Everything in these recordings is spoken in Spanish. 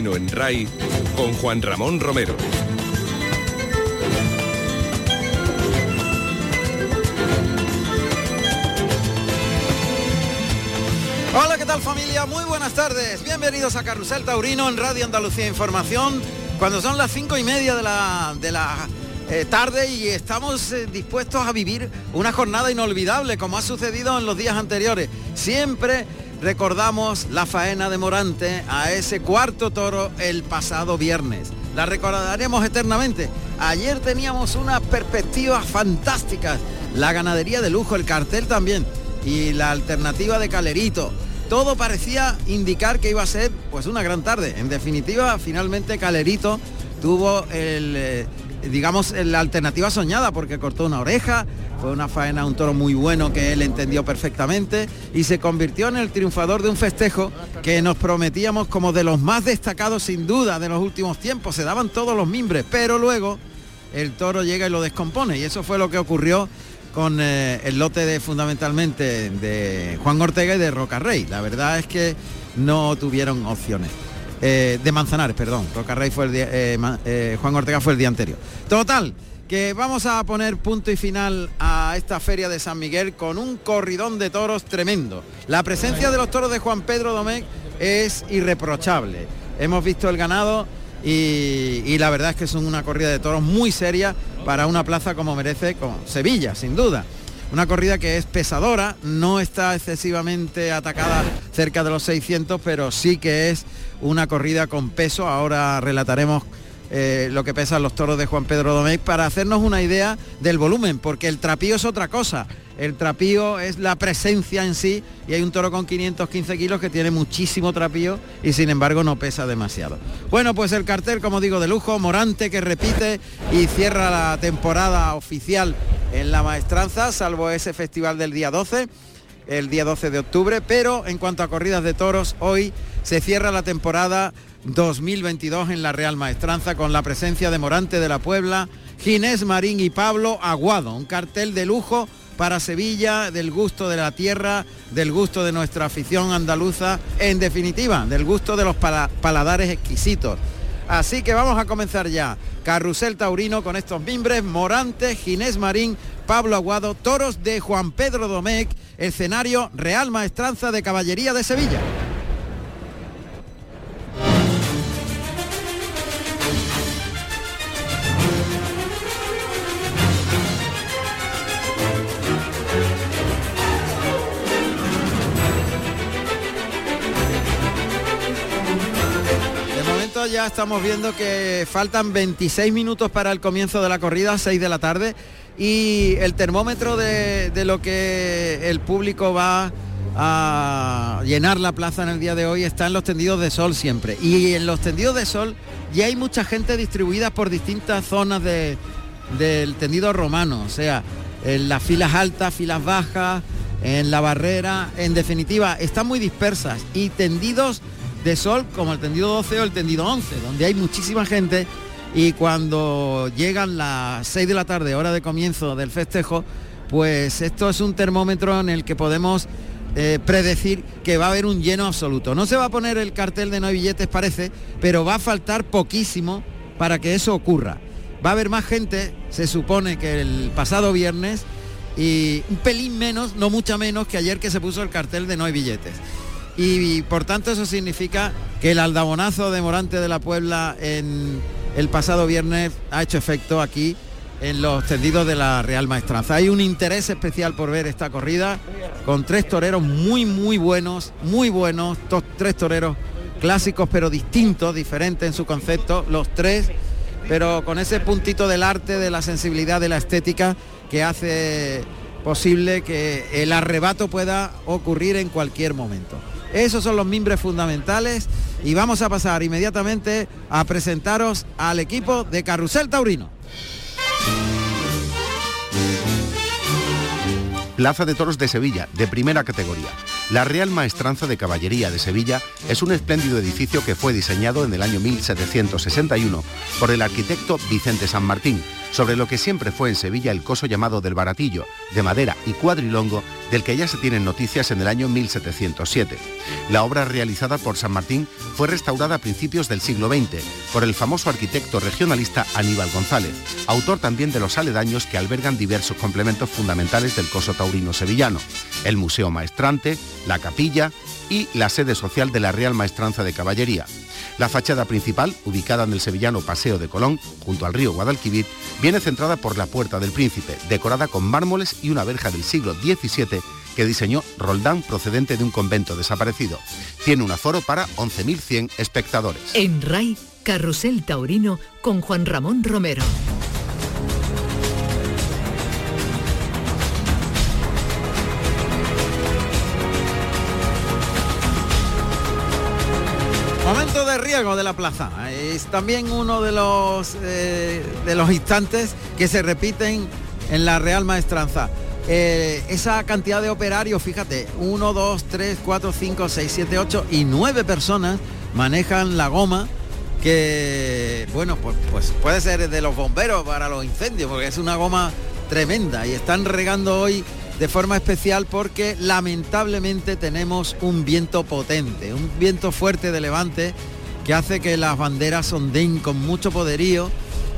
en RAI con Juan Ramón Romero. Hola, ¿qué tal familia? Muy buenas tardes. Bienvenidos a Carrusel Taurino en Radio Andalucía Información. Cuando son las cinco y media de la, eh, tarde y estamos eh, dispuestos a vivir una jornada inolvidable como ha sucedido en los días anteriores. Siempre recordamos la faena de Morante a ese cuarto toro el pasado viernes. La recordaremos eternamente. Ayer teníamos unas perspectivas fantásticas. La ganadería de lujo, el cartel también y la alternativa de Calerito. Todo parecía indicar que iba a ser pues una gran tarde. En definitiva, finalmente Calerito tuvo el, eh, digamos, la alternativa soñada porque cortó una oreja, fue una faena, un toro muy bueno que él entendió perfectamente y se convirtió en el triunfador de un festejo que nos prometíamos como de los más destacados sin duda de los últimos tiempos. Se daban todos los mimbres, pero luego el toro llega y lo descompone y eso fue lo que ocurrió con eh, el lote de fundamentalmente de Juan Ortega y de Rocarrey. La verdad es que no tuvieron opciones. Eh, de Manzanares, perdón. Rocarrey fue el día, eh, Juan Ortega fue el día anterior. Total, que vamos a poner punto y final a esta feria de San Miguel con un corridón de toros tremendo. La presencia de los toros de Juan Pedro Domecq es irreprochable. Hemos visto el ganado y, la verdad es que es una corrida de toros muy seria para una plaza como merece con Sevilla, sin duda. Una corrida que es pesadora, no está excesivamente atacada cerca de los 600, pero sí que es una corrida con peso. Ahora relataremos eh, lo que pesan los toros de Juan Pedro Domecq para hacernos una idea del volumen, porque el trapío es otra cosa. El trapío es la presencia en sí y hay un toro con 515 kilos que tiene muchísimo trapío y sin embargo no pesa demasiado. Bueno, pues el cartel, como digo, de lujo, Morante que repite y cierra la temporada oficial en la maestranza, salvo ese festival del día 12 el día 12 de octubre, pero en cuanto a corridas de toros, hoy se cierra la temporada 2022 en la Real Maestranza con la presencia de Morante de la Puebla, Ginés Marín y Pablo Aguado, un cartel de lujo para Sevilla, del gusto de la tierra, del gusto de nuestra afición andaluza, en definitiva, del gusto de los paladares exquisitos. Así que vamos a comenzar ya. Carrusel Taurino con estos mimbres, Morante, Ginés Marín, Pablo Aguado, toros de Juan Pedro Domecq, escenario Real Maestranza de Caballería de Sevilla. ya estamos viendo que faltan 26 minutos para el comienzo de la corrida, 6 de la tarde, y el termómetro de, lo que el público va a llenar la plaza en el día de hoy está en los tendidos de sol siempre. Y en los tendidos de sol ya hay mucha gente distribuida por distintas zonas del tendido romano, o sea, en las filas altas, filas bajas, en la barrera, en definitiva, están muy dispersas y tendidos de sol como el tendido 12 o el tendido 11, donde hay muchísima gente y cuando llegan las 6 de la tarde, hora de comienzo del festejo, pues esto es un termómetro en el que podemos eh, predecir que va a haber un lleno absoluto. No se va a poner el cartel de no hay billetes, parece, pero va a faltar poquísimo para que eso ocurra. Va a haber más gente, se supone que el pasado viernes, y un pelín menos, no mucha menos que ayer que se puso el cartel de no hay billetes y, por tanto eso significa que el aldabonazo de Morante de la Puebla en el pasado viernes ha hecho efecto aquí en los tendidos de la Real Maestranza. Hay un interés especial por ver esta corrida con tres toreros muy muy buenos, muy buenos, tres toreros clásicos pero distintos, diferentes en su concepto, los tres, pero con ese puntito del arte, de la sensibilidad, de la estética que hace posible que el arrebato pueda ocurrir en cualquier momento. Esos son los mimbres fundamentales y vamos a pasar inmediatamente a presentaros al equipo de Carrusel Taurino. Plaza de Toros de Sevilla, de primera categoría. La Real Maestranza de Caballería de Sevilla es un espléndido edificio que fue diseñado en el año 1761 por el arquitecto Vicente San Martín sobre lo que siempre fue en Sevilla el coso llamado del Baratillo, de madera y cuadrilongo, del que ya se tienen noticias en el año 1707. La obra realizada por San Martín fue restaurada a principios del siglo XX por el famoso arquitecto regionalista Aníbal González, autor también de los aledaños que albergan diversos complementos fundamentales del coso taurino sevillano, el Museo Maestrante, la capilla y la sede social de la Real Maestranza de Caballería. La fachada principal, ubicada en el sevillano Paseo de Colón, junto al río Guadalquivir, viene centrada por la Puerta del Príncipe, decorada con mármoles y una verja del siglo XVII que diseñó Roldán procedente de un convento desaparecido. Tiene un aforo para 11.100 espectadores. En RAI, Carrusel Taurino con Juan Ramón Romero. De riego de la plaza. Es también uno de los, eh, de los instantes que se repiten en la Real Maestranza. Eh, esa cantidad de operarios, fíjate, 1, 2, 3, 4, 5, 6, 7, 8 y 9 personas manejan la goma que, bueno, pues, pues puede ser de los bomberos para los incendios, porque es una goma tremenda y están regando hoy de forma especial porque lamentablemente tenemos un viento potente, un viento fuerte de levante que hace que las banderas onden con mucho poderío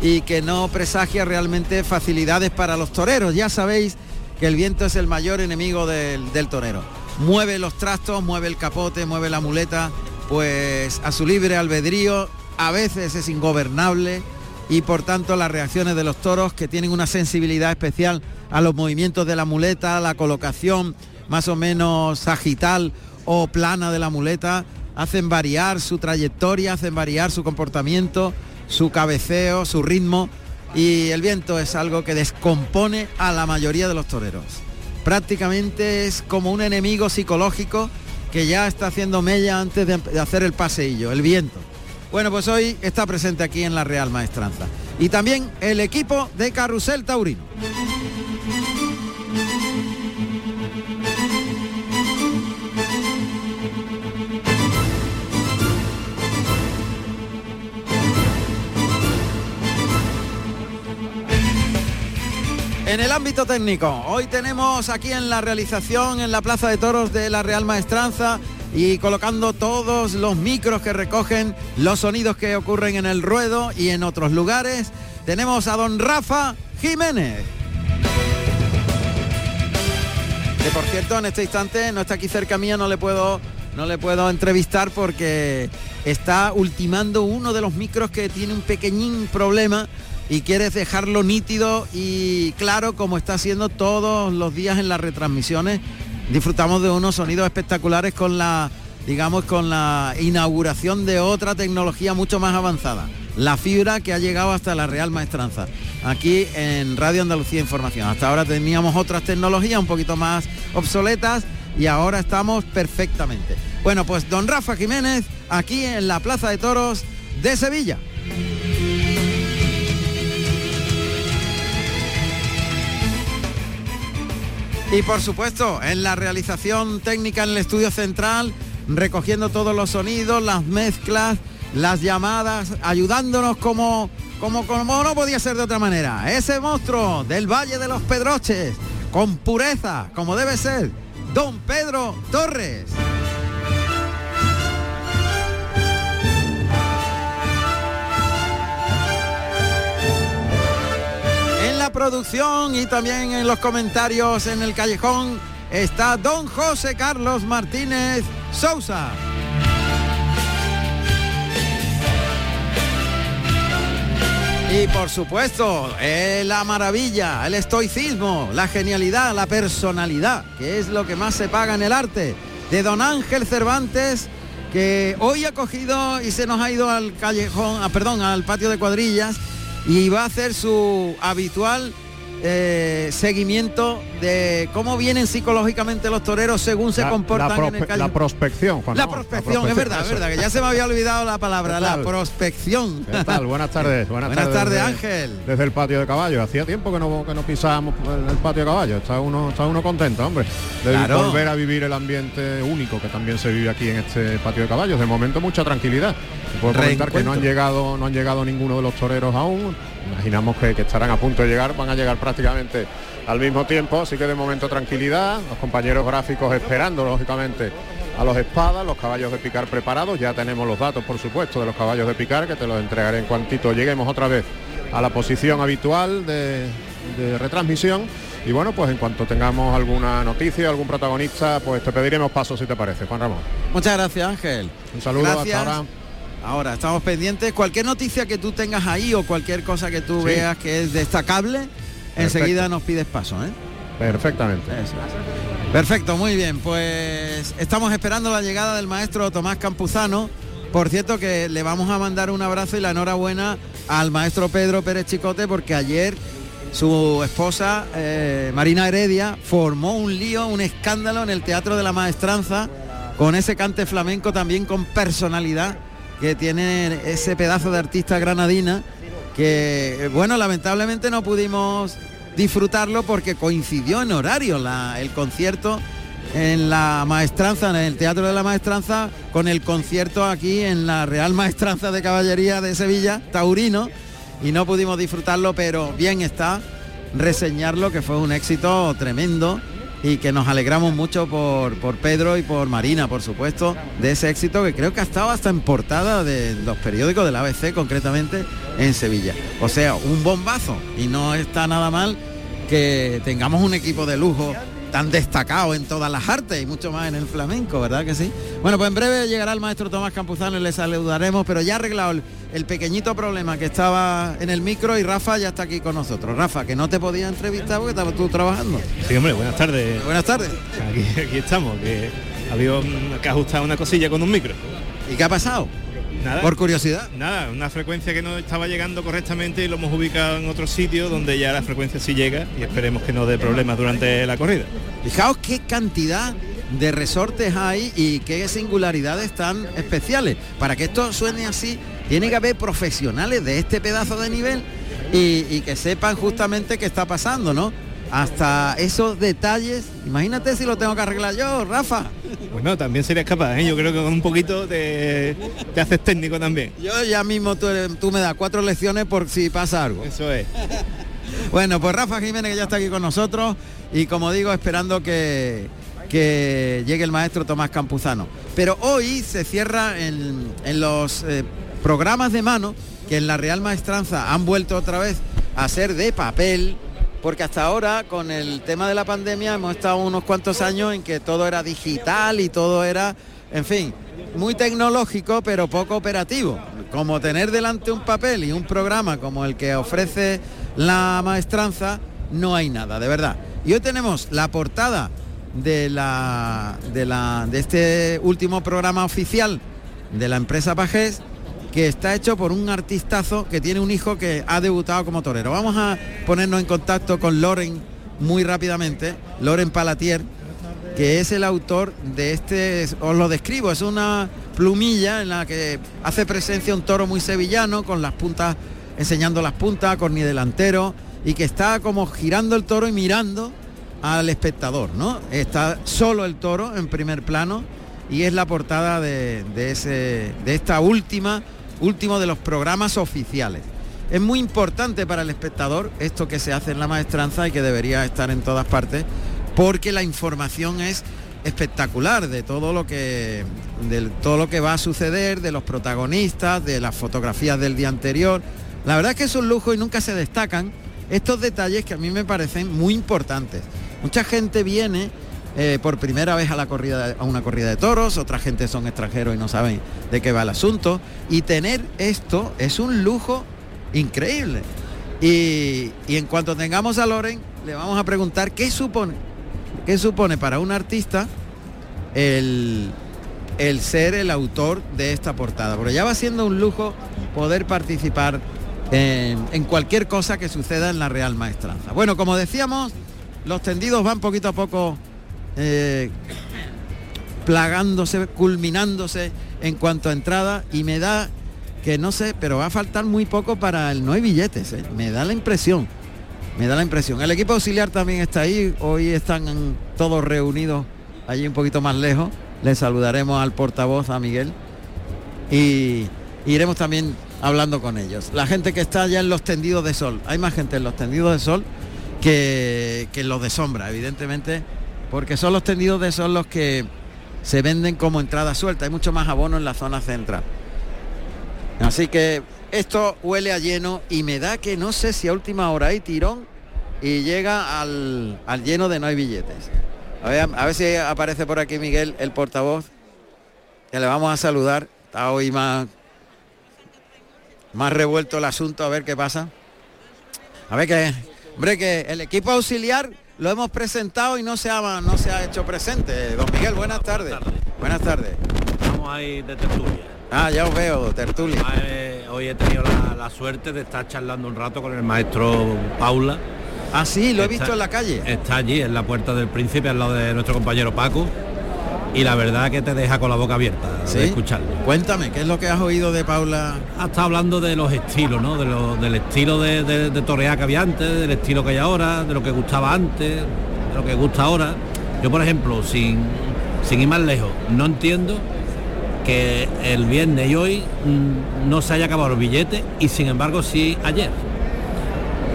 y que no presagia realmente facilidades para los toreros. Ya sabéis que el viento es el mayor enemigo del, del torero. Mueve los trastos, mueve el capote, mueve la muleta, pues a su libre albedrío, a veces es ingobernable y por tanto las reacciones de los toros que tienen una sensibilidad especial a los movimientos de la muleta, la colocación más o menos sagital o plana de la muleta, hacen variar su trayectoria, hacen variar su comportamiento, su cabeceo, su ritmo y el viento es algo que descompone a la mayoría de los toreros. Prácticamente es como un enemigo psicológico que ya está haciendo mella antes de hacer el paseillo, el viento. Bueno, pues hoy está presente aquí en la Real Maestranza. Y también el equipo de Carrusel Taurino. En el ámbito técnico, hoy tenemos aquí en la realización en la Plaza de Toros de la Real Maestranza y colocando todos los micros que recogen los sonidos que ocurren en el ruedo y en otros lugares, tenemos a don Rafa Jiménez. Que por cierto en este instante no está aquí cerca mía, no le puedo no le puedo entrevistar porque está ultimando uno de los micros que tiene un pequeñín problema y quieres dejarlo nítido y claro como está haciendo todos los días en las retransmisiones. Disfrutamos de unos sonidos espectaculares con la, digamos, con la inauguración de otra tecnología mucho más avanzada. La fibra que ha llegado hasta la Real Maestranza, aquí en Radio Andalucía Información. Hasta ahora teníamos otras tecnologías un poquito más obsoletas y ahora estamos perfectamente. Bueno, pues don Rafa Jiménez, aquí en la Plaza de Toros de Sevilla. Y por supuesto, en la realización técnica en el estudio central, recogiendo todos los sonidos, las mezclas, las llamadas, ayudándonos como, como, como no podía ser de otra manera. Ese monstruo del Valle de los Pedroches, con pureza, como debe ser, don Pedro Torres. Producción y también en los comentarios en el callejón está don José Carlos Martínez Sousa. Y por supuesto, eh, la maravilla, el estoicismo, la genialidad, la personalidad, que es lo que más se paga en el arte, de don Ángel Cervantes, que hoy ha cogido y se nos ha ido al callejón, ah, perdón, al patio de cuadrillas y va a hacer su habitual eh, seguimiento de cómo vienen psicológicamente los toreros según se comportan en el calle. La prospección, Juan la, prospección, es verdad, es verdad, que ya se me había olvidado la palabra, la prospección. ¿Qué tal? Buenas tardes. Buenas, tardes, Ángel. Desde el patio de caballo. Hacía tiempo que no, que no pisábamos el, patio de caballo. Está uno, está uno contento, hombre. De volver a vivir el ambiente único que también se vive aquí en este patio de caballos. De momento mucha tranquilidad. Puedo comentar que no han llegado, no han llegado ninguno de los toreros aún imaginamos que, que estarán a punto de llegar, van a llegar prácticamente al mismo tiempo, así que de momento tranquilidad, los compañeros gráficos esperando lógicamente a los espadas, los caballos de picar preparados, ya tenemos los datos por supuesto de los caballos de picar que te los entregaré en cuantito lleguemos otra vez a la posición habitual de, de retransmisión y bueno, pues en cuanto tengamos alguna noticia, algún protagonista, pues te pediremos paso si te parece, Juan Ramón. Muchas gracias Ángel. Un saludo Gracias. hasta ahora. Ahora, estamos pendientes. Cualquier noticia que tú tengas ahí o cualquier cosa que tú Sí. veas que es destacable, enseguida nos pides paso, ¿eh? Perfectamente. Eso. Perfecto, muy bien. Pues estamos esperando la llegada del maestro Tomás Campuzano. Por cierto que le vamos a mandar un abrazo y la enhorabuena al maestro Pedro Pérez Chicote porque ayer su esposa eh, Marina Heredia formó un lío, un escándalo en el Teatro de la Maestranza con ese cante flamenco también con personalidad que tiene ese pedazo de artista granadina que eh, bueno lamentablemente no pudimos disfrutarlo porque coincidió en horario el concierto en la maestranza, en el Teatro de la Maestranza, con el concierto aquí en la Real Maestranza de Caballería de Sevilla, Taurino, y no pudimos disfrutarlo, pero bien está reseñarlo, que fue un éxito tremendo y que nos alegramos mucho por, por Pedro y por Marina, por supuesto, de ese éxito que creo que ha estado hasta en portada de los periódicos del ABC, concretamente en Sevilla. O sea, un bombazo y no está nada mal que tengamos un equipo de lujo tan destacado en todas las artes y mucho más en el flamenco, ¿verdad que sí? Bueno, pues en breve llegará el maestro Tomás Campuzano y le saludaremos, pero ya ha arreglado el, el pequeñito problema que estaba en el micro y Rafa ya está aquí con nosotros. Rafa, que no te podía entrevistar porque estabas tú trabajando. Sí, hombre, buenas tardes. Buenas tardes. Aquí, aquí estamos, que había un- que ajustar una cosilla con un micro. ¿Y qué ha pasado? Nada. Por curiosidad. Nada, una frecuencia que no estaba llegando correctamente y lo hemos ubicado en otro sitio donde ya la frecuencia sí llega y esperemos que no dé problemas durante la corrida. Fijaos qué cantidad de resortes hay y qué singularidades tan especiales. Para que esto suene así, tiene que haber profesionales de este pedazo de nivel y, y que sepan justamente qué está pasando, ¿no? Hasta esos detalles. Imagínate si lo tengo que arreglar yo, Rafa. Bueno, también serías capaz, ¿eh? yo creo que con un poquito te, te haces técnico también. Yo ya mismo tú, tú me das cuatro lecciones por si pasa algo. Eso es. Bueno, pues Rafa Jiménez que ya está aquí con nosotros y como digo, esperando que, que llegue el maestro Tomás Campuzano. Pero hoy se cierra en, en los eh, programas de mano que en la Real Maestranza han vuelto otra vez a ser de papel, porque hasta ahora con el tema de la pandemia hemos estado unos cuantos años en que todo era digital y todo era, en fin, muy tecnológico pero poco operativo. Como tener delante un papel y un programa como el que ofrece la maestranza, no hay nada, de verdad. Y hoy tenemos la portada de, la, de, este último programa oficial de la empresa Pajés, que está hecho por un artistazo que tiene un hijo que ha debutado como torero. Vamos a ponernos en contacto con Loren muy rápidamente, Loren Palatier, que es el autor de este, os lo describo, es una plumilla en la que hace presencia un toro muy sevillano, con las puntas, enseñando las puntas, con ni delantero, y que está como girando el toro y mirando al espectador, ¿no? Está solo el toro en primer plano y es la portada de, de ese, de esta última, último de los programas oficiales. Es muy importante para el espectador esto que se hace en la maestranza y que debería estar en todas partes, porque la información es espectacular de todo lo que de todo lo que va a suceder, de los protagonistas, de las fotografías del día anterior. La verdad es que es un lujo y nunca se destacan estos detalles que a mí me parecen muy importantes. Mucha gente viene eh, por primera vez a la corrida a una corrida de toros, otra gente son extranjeros y no saben de qué va el asunto. Y tener esto es un lujo increíble. Y, y en cuanto tengamos a Loren, le vamos a preguntar qué supone, qué supone para un artista el, el ser el autor de esta portada. Porque ya va siendo un lujo poder participar en, en cualquier cosa que suceda en la Real Maestranza. Bueno, como decíamos, los tendidos van poquito a poco eh, plagándose, culminándose en cuanto a entrada y me da que no sé, pero va a faltar muy poco para el no hay billetes, ¿eh? me da la impresión, me da la impresión. El equipo auxiliar también está ahí, hoy están todos reunidos allí un poquito más lejos, le saludaremos al portavoz, a Miguel. Y, iremos también hablando con ellos. La gente que está ya en los tendidos de sol. Hay más gente en los tendidos de sol que, que en los de sombra, evidentemente, porque son los tendidos de sol los que se venden como entrada suelta. Hay mucho más abono en la zona central. Así que esto huele a lleno y me da que no sé si a última hora hay tirón y llega al, al lleno de no hay billetes. A ver, a ver si aparece por aquí Miguel, el portavoz, que le vamos a saludar. Está hoy más, más revuelto el asunto, a ver qué pasa. A ver que, hombre, que el equipo auxiliar lo hemos presentado y no se ha, no se ha hecho presente. Don Miguel, buenas tardes. Buenas tardes. Estamos ahí de tertulia. Ah, ya os veo, tertulia. Eh, hoy he tenido la, la suerte de estar charlando un rato con el maestro Paula. Ah, sí, lo he Está- visto en la calle. Está allí, en la puerta del príncipe, al lado de nuestro compañero Paco. Y la verdad que te deja con la boca abierta ¿Sí? de escucharlo. Cuéntame, ¿qué es lo que has oído de Paula? Ha estado hablando de los estilos, ¿no? De lo- del estilo de, de, que había antes, del estilo que hay ahora, de lo que gustaba antes, de lo que gusta ahora. Yo, por ejemplo, sin, sin ir más lejos, no entiendo que el viernes y hoy mm, no se haya acabado el billete y sin embargo sí ayer.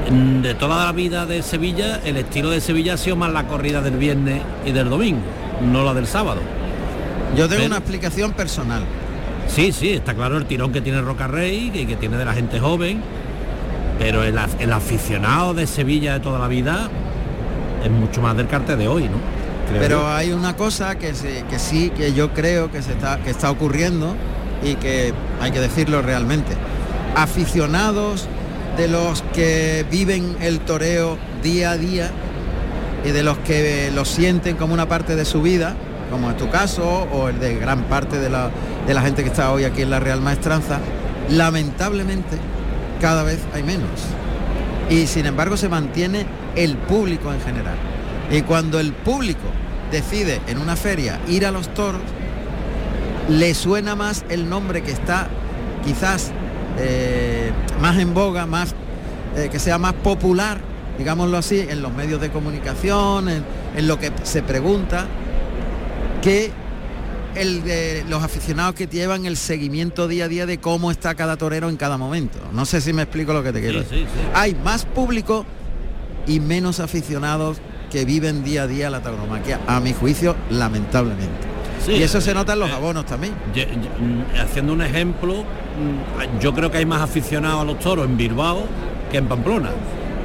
Mm, De toda la vida de Sevilla, el estilo de Sevilla ha sido más la corrida del viernes y del domingo, no la del sábado. Yo tengo Pero- una explicación personal. Sí, sí, está claro el tirón que tiene Roca Rey y que tiene de la gente joven, pero el, af- el aficionado de Sevilla de toda la vida es mucho más del cartel de hoy, ¿no? Creo Pero yo. hay una cosa que, se- que sí, que yo creo que, se está, que está ocurriendo y que hay que decirlo realmente. Aficionados de los que viven el toreo día a día y de los que lo sienten como una parte de su vida, como en tu caso o el de gran parte de la, de la gente que está hoy aquí en la Real Maestranza, lamentablemente cada vez hay menos. Y sin embargo se mantiene el público en general. Y cuando el público decide en una feria ir a los toros, le suena más el nombre que está quizás eh, más en boga, más eh, que sea más popular, digámoslo así, en los medios de comunicación, en, en lo que se pregunta, que el de los aficionados que llevan el seguimiento día a día de cómo está cada torero en cada momento. No sé si me explico lo que te quiero Sí, decir. sí, sí. Hay más público y menos aficionados que viven día a día la tauromaquia, a mi juicio, lamentablemente. Y eso se nota en los eh, abonos también. Mm, haciendo un ejemplo, mm, yo creo que hay más aficionados a los toros en Bilbao que en Pamplona.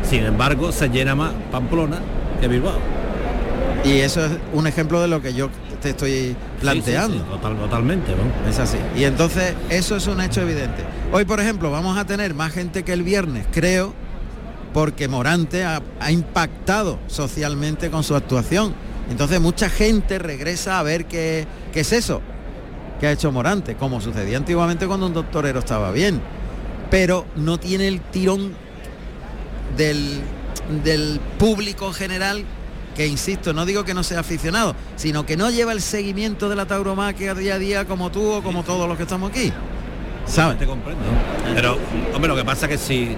Sin embargo, se llena más Pamplona que Bilbao. Y eso es un ejemplo de lo que yo te estoy planteando. Sí, sí, sí, total- totalmente, ¿no? Es así. Y entonces eso es un hecho evidente. Hoy, por ejemplo, vamos a tener más gente que el viernes, creo, porque Morante ha, ha impactado socialmente con su actuación. Entonces mucha gente regresa a ver qué, qué es eso que ha hecho Morante, como sucedía antiguamente cuando un doctorero estaba bien. Pero no tiene el tirón del, del público en general que insisto, no digo que no sea aficionado, sino que no lleva el seguimiento de la tauromaquia día a día como tú o como todos los que estamos aquí. ¿Sabes? Te comprendo. Pero, hombre, lo que pasa es que si,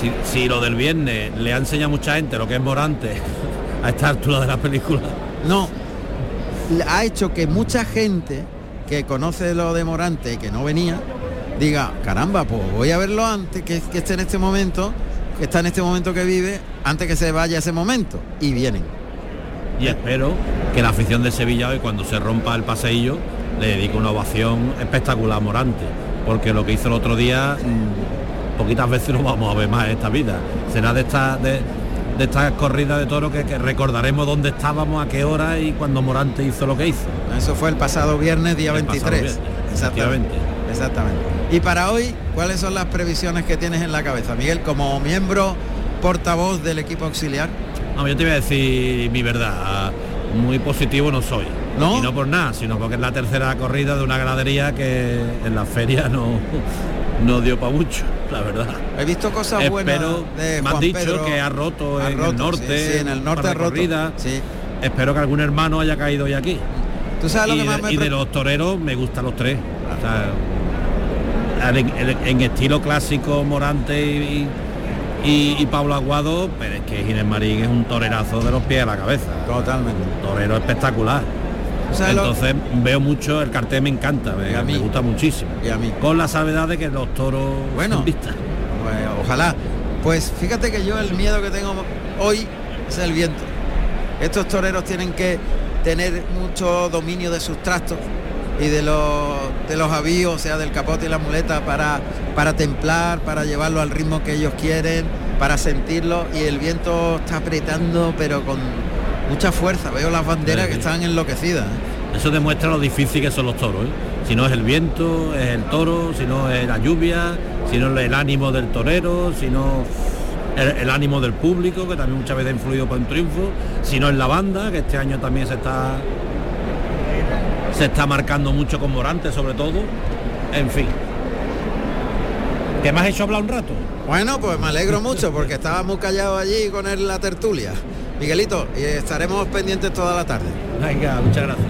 si, si lo del viernes le ha enseñado a mucha gente lo que es Morante a esta altura de la película, No, ha hecho que mucha gente que conoce lo de Morante y que no venía, diga, caramba, pues voy a verlo antes que, que esté en este momento, que está en este momento que vive, antes que se vaya ese momento. Y vienen. y espero que la afición de Sevilla hoy cuando se rompa el paseillo le dedique una ovación espectacular a Morante, porque lo que hizo el otro día mm, poquitas veces lo vamos a ver más en esta vida. Será de esta de, de esta corrida de toro que, que recordaremos dónde estábamos, a qué hora y cuando Morante hizo lo que hizo. Eso fue el pasado viernes, día El 23. pasado viernes, Exactamente. Exactamente. Y para hoy, ¿cuáles son las previsiones que tienes en la cabeza, Miguel, como miembro portavoz del equipo auxiliar? No, yo te voy a decir mi verdad. Muy positivo no soy. ¿No? Y no por nada, sino porque es la tercera corrida de una ganadería que en la feria no, no dio para mucho, la verdad. He visto cosas buenas Espero, de me han dicho Pedro. que ha roto Ha en roto, el norte, sí, sí, en el norte par ha de roto. corridas. Sí. Espero que algún hermano haya caído hoy aquí. ¿Tú sabes y, lo que más de, me y de pre- los toreros me gustan los tres. O sea, en, estilo clásico Morante y, y, y Pablo Aguado, pero es que Ginés Marín es un torerazo de los pies a la cabeza. Totalmente. Un torero espectacular. Entonces veo mucho, el cartel me encanta, me, me gusta muchísimo. Y a mí. Con la salvedad de que los toros Bueno. vistas. Pues, ojalá. Pues fíjate que yo el miedo que tengo hoy es el viento. Estos toreros tienen que tener mucho dominio de sus trastos y de los de los avíos, o sea, del capote y la muleta para para templar, para llevarlo al ritmo que ellos quieren, para sentirlo y el viento está apretando pero con mucha fuerza. Veo las banderas Sí, que están enloquecidas. Eso demuestra lo difícil que son los toros. ¿eh? Si no es el viento, es el toro, si no es la lluvia, si no es el ánimo del torero, si no el, el ánimo del público, que también muchas veces ha influido para un triunfo, si no es la banda, que este año también se está se está marcando mucho con Morante sobre todo. En fin. ¿Qué me has hecho hablar un rato? Bueno, pues me alegro mucho porque estaba muy callado allí con él la tertulia. Miguelito, y estaremos pendientes toda la tarde. Venga, muchas gracias.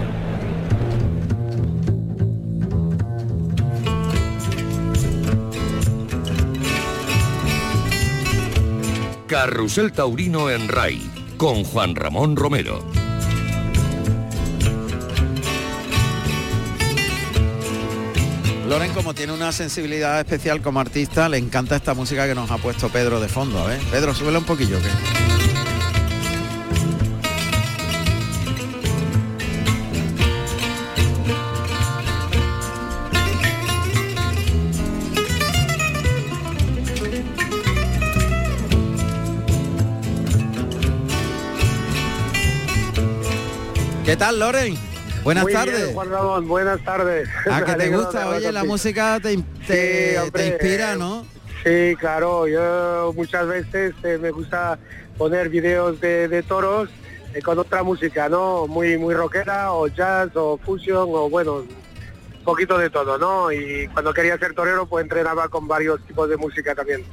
Carrusel Taurino en RAI con Juan Ramón Romero. Loren, como tiene una sensibilidad especial como artista, le encanta esta música que nos ha puesto Pedro de fondo. A ver, Pedro, súbela un poquillo. Que... ¿Qué tal, Loren? Buenas Muy bien, tardes. Juan Ramón, buenas tardes. ¿A que te gusta? Oye, la música te, te- Sí, hombre, te inspira, eh, ¿no? Sí, claro. Yo muchas veces eh, me gusta poner videos de, de toros eh, con otra música, ¿no? Muy muy rockera o jazz o fusion o bueno, un poquito de todo, ¿no? Y cuando quería ser torero pues entrenaba con varios tipos de música también.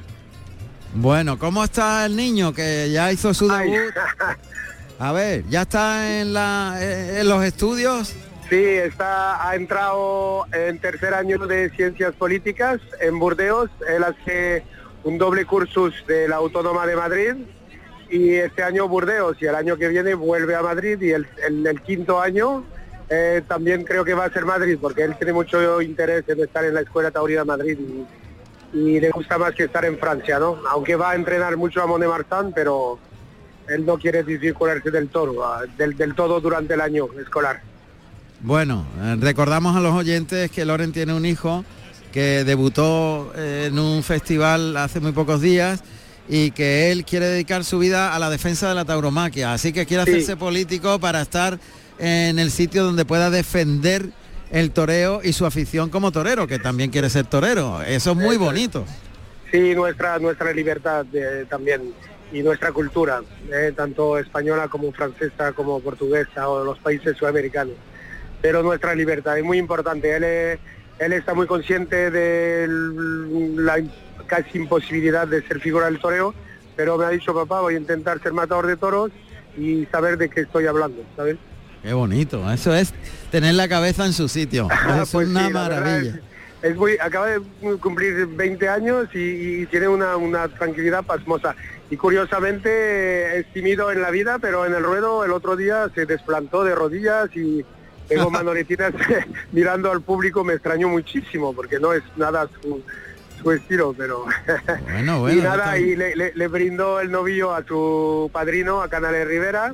Bueno, ¿cómo está el niño que ya hizo su debut? A ver, ¿ya está eh, en los estudios? Sí, está, ha entrado en tercer año de Ciencias Políticas en Burdeos. Él hace un doble cursus de la Autónoma de Madrid y este año Burdeos y el año que viene vuelve a Madrid y el, el- el quinto año eh, también creo que va a ser Madrid porque él tiene mucho interés en estar en la Escuela Taurina Madrid y, y le gusta más que estar en Francia, ¿no? Aunque va a entrenar mucho a Monemarsan, pero él no quiere desvincularse del toro, ah, del, del todo durante el año escolar. Bueno, eh, recordamos a los oyentes que Loren tiene un hijo que debutó eh, en un festival hace muy pocos días y que él quiere dedicar su vida a la defensa de la tauromaquia, así que quiere Sí. hacerse político para estar en el sitio donde pueda defender el toreo y su afición como torero, que también quiere ser torero. Eso es muy bonito. Sí, nuestra, nuestra libertad eh, también y nuestra cultura, eh, tanto española como francesa como portuguesa o los países sudamericanos. Pero nuestra libertad es muy importante. Él, él está muy consciente de la casi imposibilidad de ser figura del toreo, pero me ha dicho papá, voy a intentar ser matador de toros y saber de qué estoy hablando, ¿sabes? Qué bonito, eso es tener la cabeza en su sitio. Es Pues una sí, maravilla. Es, es muy, acaba de cumplir 20 años y, y tiene una, una tranquilidad pasmosa. Y curiosamente es tímido en la vida, pero en el ruedo el otro día se desplantó de rodillas y tengo manoletinas mirando al público, me extrañó muchísimo porque no es nada su, su estilo, pero... Bueno, bueno. y nada, y bien. le, le- le brindó el novillo a su padrino, a Canales Rivera,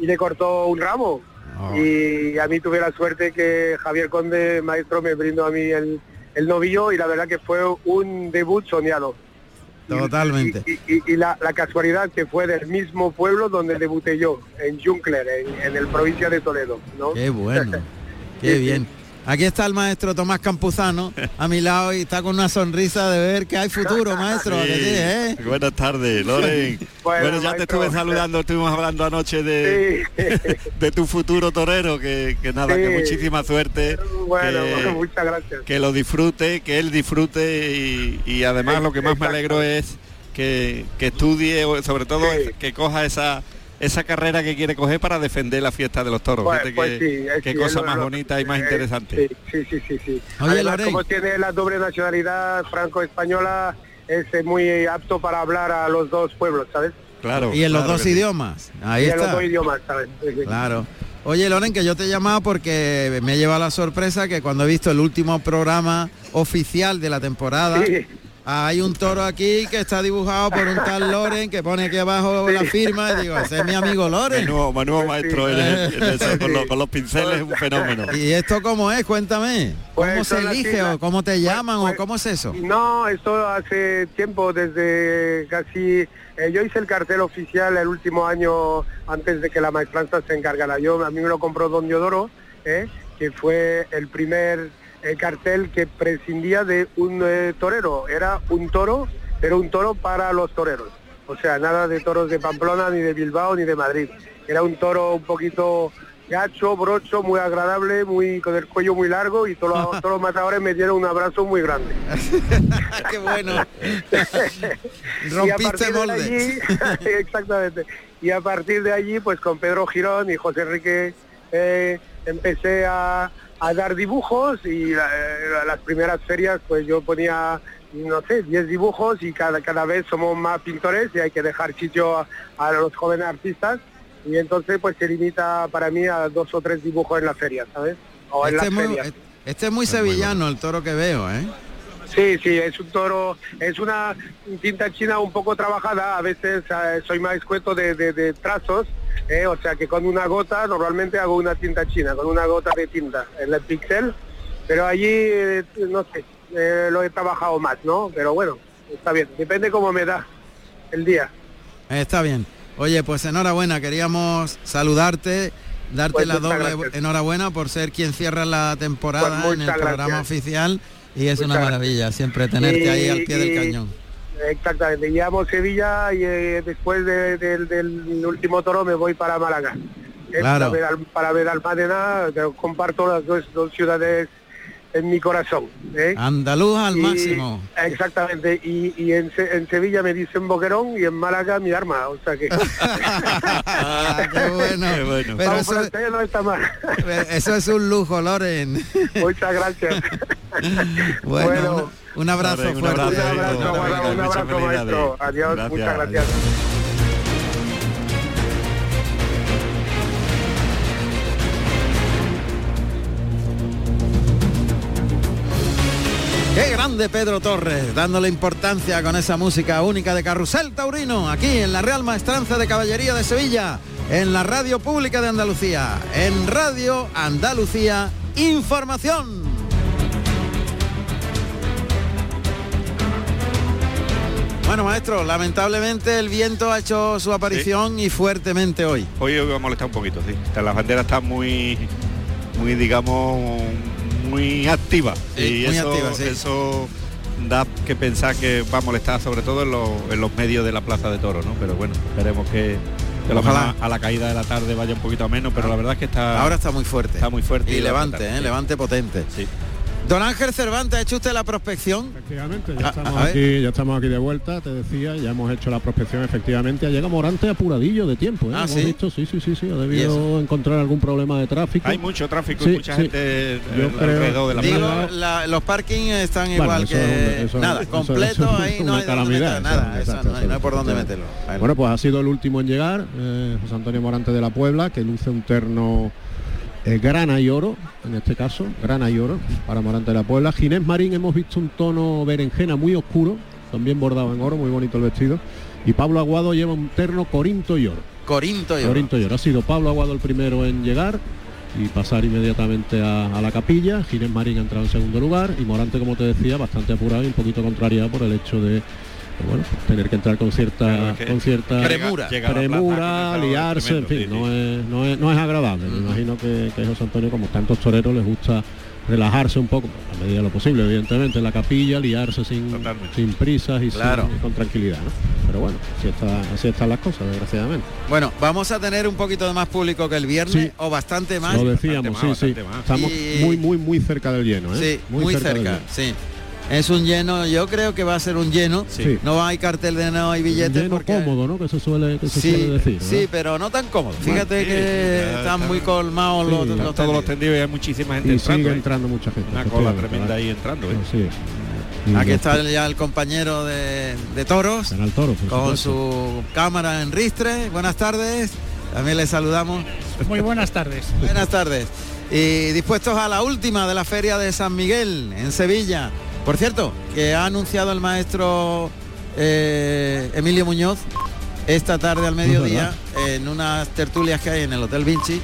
y le cortó un ramo. Oh. Y a mí tuve la suerte que Javier Conde, maestro, me brindó a mí el, el novillo y la verdad que fue un debut soñado. Totalmente. Y, y- y la, la casualidad que fue del mismo pueblo donde debuté yo, en Juncler, en, en el provincia de Toledo. ¿no? Qué bueno, qué bien. Aquí está el maestro Tomás Campuzano a mi lado y está con una sonrisa de ver que hay futuro, maestro. ¿a que sí, eh? Buenas tardes, Loren. Bueno, Bueno, ya te estuve saludando, estuvimos hablando anoche de, Sí. de tu futuro torero, que, que nada, que muchísima suerte. bueno, que, muchas gracias. que lo disfrute, que él disfrute y, y además lo que más me alegro es que, que estudie, sobre todo que coja esa esa carrera que quiere coger para defender la fiesta de los toros. Pues- Fíjate pues que- sí, qué sí, cosa lo- más lo- bonita y más eh, interesante. Sí, sí, sí, sí. sí. Oye, Además, como tiene la doble nacionalidad franco-española, es eh, muy apto para hablar a los dos pueblos, ¿sabes? Claro. Y en los claro dos idiomas. Ahí y en los está. dos idiomas, ¿sabes? Sí, sí. Claro. Oye, Loren, que yo te llamaba porque me lleva la sorpresa que cuando he visto el último programa oficial de la temporada, Sí. Hay un toro aquí que está dibujado por un tal Loren que pone aquí abajo la firma y digo, ese es mi amigo Loren. Menudo, menudo maestro eso, con, los, con los pinceles es un fenómeno. ¿Y esto cómo es? Cuéntame. ¿Cómo Pues se son las elige o cómo te llaman pues- o cómo es eso? No, esto hace tiempo, desde casi... eh, yo hice el cartel oficial el último año antes de que la maestranza se encargara. Yo, a mí me lo compró Don Diodoro, eh, que fue el primer eh, cartel que prescindía de un eh, torero. Era un toro, pero un toro para los toreros. O sea, nada de toros de Pamplona, ni de Bilbao, ni de Madrid. Era un toro un poquito gacho, brocho, muy agradable, muy con el cuello muy largo y todos los, todos los matadores me dieron un abrazo muy grande. Qué bueno. Rompiste partir de moldes. allí, exactamente. Y a partir de allí, pues con Pedro Girón y José Enrique eh, empecé a, a dar dibujos y eh, las primeras ferias, pues yo ponía, no sé, 10 dibujos y cada, cada vez somos más pintores y hay que dejar sitio a, a los jóvenes artistas. Y entonces, pues se limita para mí a dos o tres dibujos en la feria, ¿sabes? O en Este las es, muy, ferias. este es muy sevillano el toro que veo, ¿eh? Sí, sí, es un toro, es una tinta china un poco trabajada, a veces eh, soy más escueto de, de- de trazos, eh, o sea que con una gota normalmente hago una tinta china, con una gota de tinta en el pixel, pero allí, eh, no sé, eh, lo he trabajado más, ¿no? Pero bueno, está bien, depende cómo me da el día. Está bien. Oye, pues enhorabuena, queríamos saludarte, darte Pues la doble gracias. enhorabuena por ser quien cierra la temporada Pues en el programa oficial y es una maravilla siempre tenerte ahí al Y- pie del cañón. Exactamente, llamo Sevilla y eh, después de- del- del último toro me voy para Málaga. Claro. Para ver, al- para ver Almadena, comparto las dos, dos ciudades en mi corazón. ¿eh? Andaluz al Y- máximo. Exactamente, y, y en, en Sevilla me dicen boquerón y en Málaga mi arma, o sea que... Ah, qué bueno. Qué bueno. Pero Vamos, eso, pero no está mal. eso es un lujo, Loren. Muchas gracias. Bueno, Bueno. un, un abrazo Loren, un fuerte. un abrazo, abrazo, Venga, Guarda, un abrazo maestro. Adiós, Gracias. muchas gracias. Qué grande Pedro Torres, dándole importancia con esa música única de Carrusel Taurino, aquí en la Real Maestranza de Caballería de Sevilla, en la Radio Pública de Andalucía, en Radio Andalucía Información. Bueno, maestro, lamentablemente el viento ha hecho su aparición y fuertemente hoy. Hoy me ha molestado un poquito, sí. Está- Las banderas están muy, muy digamos, muy activas. Sí, y muy eso, activas, sí. eso da que pensar que va a molestar sobre todo en los, en los medios de la Plaza de Toros, ¿no? Pero bueno, esperemos que, que Ojalá. a la caída de la tarde vaya un poquito a menos, pero la verdad es que está... Ahora está muy fuerte. Está muy fuerte Y y levante, ¿eh? levante potente. Sí. Don Ángel Cervantes, ¿ha hecho usted la prospección? Efectivamente, A- ya a estamos, aquí, ya estamos aquí de vuelta, te decía, ya hemos hecho la prospección efectivamente. Llega Morante apuradillo de tiempo, ¿eh? Ah, Hemos ¿sí? visto, sí, sí, sí, sí, ha ¿Y debido encontrar algún problema de tráfico. Hay mucho tráfico Sí, y mucha sí. gente eh, Yo creo- alrededor de la Digo, la- los parkings están Bueno, igual que es un- eso- nada, eso- completo eso es ahí no una hay calamidad, meter nada, eso, eso exacto, no, hay- no hay por dónde meterlo. Bueno, pues ha sido el último en llegar, eh, José Antonio Morante de la Puebla, que luce un terno eh, grana y oro, en este caso, grana y oro, para Morante de la Puebla. Ginés Marín hemos visto un tono berenjena muy oscuro, también bordado en oro, muy bonito el vestido. Y Pablo Aguado lleva un terno corinto y oro. Corinto y oro. Corinto y oro. Ha sido Pablo Aguado el primero en llegar y pasar inmediatamente a, a la capilla. Ginés Marín ha entrado en segundo lugar y Morante, como te decía, bastante apurado y un poquito contrariado por el hecho de bueno, tener que entrar con cierta Claro, es que- con cierta Premura. Premura, liarse, en fin, sí, no sí. es, no es, no es agradable. Me imagino que, que José Antonio, como tantos toreros, les gusta relajarse un poco, a medida de lo posible, evidentemente, en la capilla, liarse sin, Totalmente. sin prisas y Claro. con tranquilidad. ¿no? Pero bueno, así, está, así están las cosas, desgraciadamente. Bueno, vamos a tener un poquito de más público que el viernes Sí. o bastante más. Lo decíamos, más, sí, sí. más. Estamos Y- muy, muy, muy cerca del lleno, ¿eh? Sí, muy, cerca, lleno. sí. Es un lleno, yo creo que va a ser un lleno. Sí. No hay cartel de no hay Un billetes lleno porque cómodo, ¿no? Que se suele, que se Sí, suele decir. sí, pero no tan cómodo. Fíjate sí, que están está- muy colmados Sí, los, los Todos los tendidos. y hay muchísima gente y entrando. sigue ¿eh? entrando mucha gente. Una cola tremenda ahí entrando. ¿eh? Así es. Y Aquí está ya el compañero de, de toros Toro, con su cámara en ristre. Buenas tardes. también le saludamos. Muy buenas tardes. Buenas tardes. Y dispuestos a la última de la feria de San Miguel en Sevilla. Por cierto, que ha anunciado el maestro eh, Emilio Muñoz esta tarde al mediodía en unas tertulias que hay en el Hotel Vinci,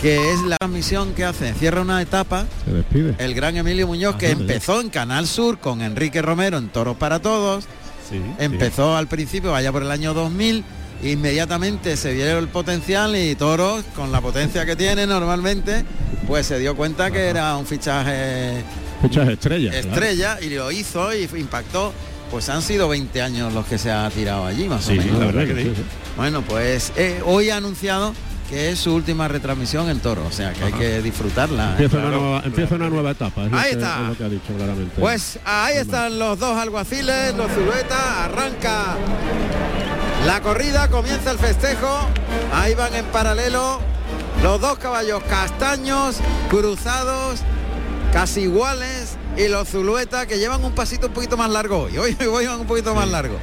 que es la transmisión que hace. Cierra una etapa Se despide. el gran Emilio Muñoz que Ajá, ya. empezó en Canal Sur con Enrique Romero en Toros para Todos. Sí, Empezó al principio, allá por el año 2000, inmediatamente se vieron el potencial y Toros, con la potencia que tiene normalmente, pues se dio cuenta que era un fichaje Muchas estrellas. claro. estrella y lo hizo y impactó. Pues han sido 20 años los que se ha tirado allí, más Sí, o menos. la verdad que Sí. Bueno, pues eh, hoy ha anunciado que es su última retransmisión en Toro, o sea que hay que disfrutarla. ¿eh? Empieza, una nueva, empieza una nueva etapa. Es Ahí está. es lo que ha dicho claramente. Pues ahí están los dos alguaciles, los Zulueta, arranca la corrida, comienza el festejo, ahí van en paralelo los dos caballos castaños, cruzados, casi iguales, y los Zulueta que llevan un pasito un poquito más largo hoy, hoy, hoy van un poquito más largo.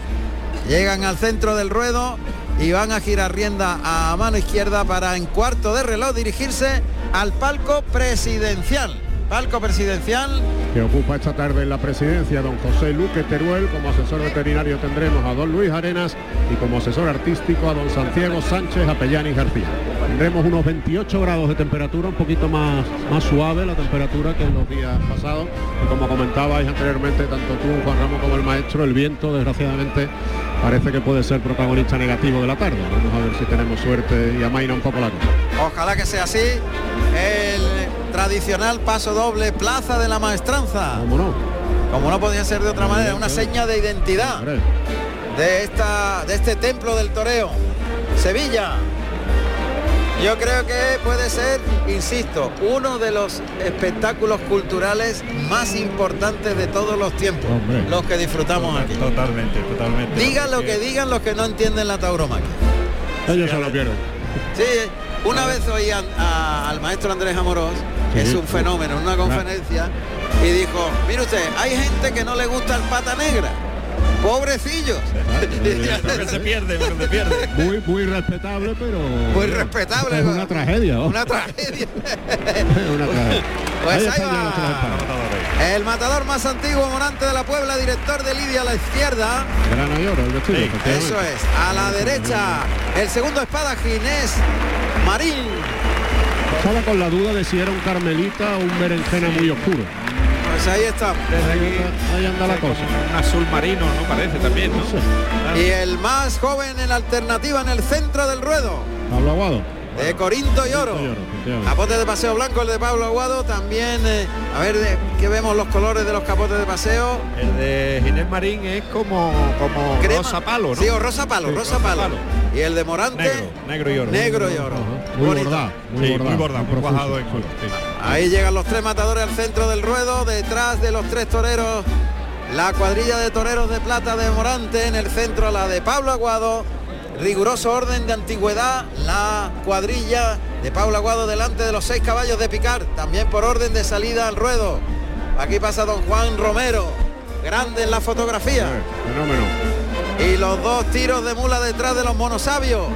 Llegan al centro del ruedo y van a girar rienda a mano izquierda para en cuarto de reloj dirigirse al palco presidencial. Palco presidencial que ocupa esta tarde en la presidencia don José Luque Teruel. Como asesor veterinario tendremos a don Luis Arenas y como asesor artístico a don Santiago Sánchez Apellán y García. Tendremos unos 28 grados de temperatura, un poquito más, más suave la temperatura que en los días pasados. Y como comentabais anteriormente, tanto tú, Juan Ramón, como el maestro, el viento, desgraciadamente, parece que puede ser protagonista negativo de la tarde. Vamos a ver si tenemos suerte y amaina un poco la cosa. Ojalá que sea así. El tradicional paso doble Plaza de la Maestranza. ¿Cómo no? Como no podía ser de otra manera, una seña de identidad de esta de este templo del toreo. Sevilla. Yo creo que puede ser, insisto, uno de los espectáculos culturales más importantes de todos los tiempos, Hombre. los que disfrutamos aquí. Totalmente, totalmente. Digan lo que digan los que no entienden la tauromaquia. ellos se lo pierden. Sí, una vez oí a- a- al maestro Andrés Amorós, es un fenómeno, en una conferencia, y dijo, mire usted, hay gente que no le gusta el pata negra. Pobrecillos. Que se pierde, que se pierde. Muy, muy respetable, pero. Muy respetable. Es una tragedia. ¿no? Una tragedia. Es una tragedia. Pues ahí va. El matador más antiguo, Morante de la Puebla, director de Lidia a la izquierda. Grana y oro, el vestido. efectivamente. Eso es. A la derecha, el segundo espada Ginés Marín. Estaba con la duda de si era un carmelita o un berenjena muy oscuro. Pues ahí está. Desde aquí, Ahí anda la cosa. un azul marino, ¿no? Parece también, ¿no? Y el más joven en la alternativa en el centro del ruedo. Pablo Aguado. De Corinto y Oro. Capote de paseo blanco, el de Pablo Aguado. También, eh, a ver, de, que vemos los colores de los capotes de paseo. El de Ginés Marín es como, como Crema. rosa palo, ¿no? Sí, o rosa palo, Sí, rosa, rosa palo. palo. Y el de Morante, Negro, negro y oro. negro y oro. Muy bordado. Muy Sí, bordado. muy bordado, muy profuso, cuajado en sí. color, sí. Ahí llegan los tres matadores al centro del ruedo, detrás de los tres toreros, la cuadrilla de toreros de plata de Morante, en el centro la de Pablo Aguado, riguroso orden de antigüedad, la cuadrilla de Pablo Aguado delante de los seis caballos de picar, también por orden de salida al ruedo. Aquí pasa don Juan Romero, grande en la fotografía, Fenómeno. y los dos tiros de mula detrás de los monosabios.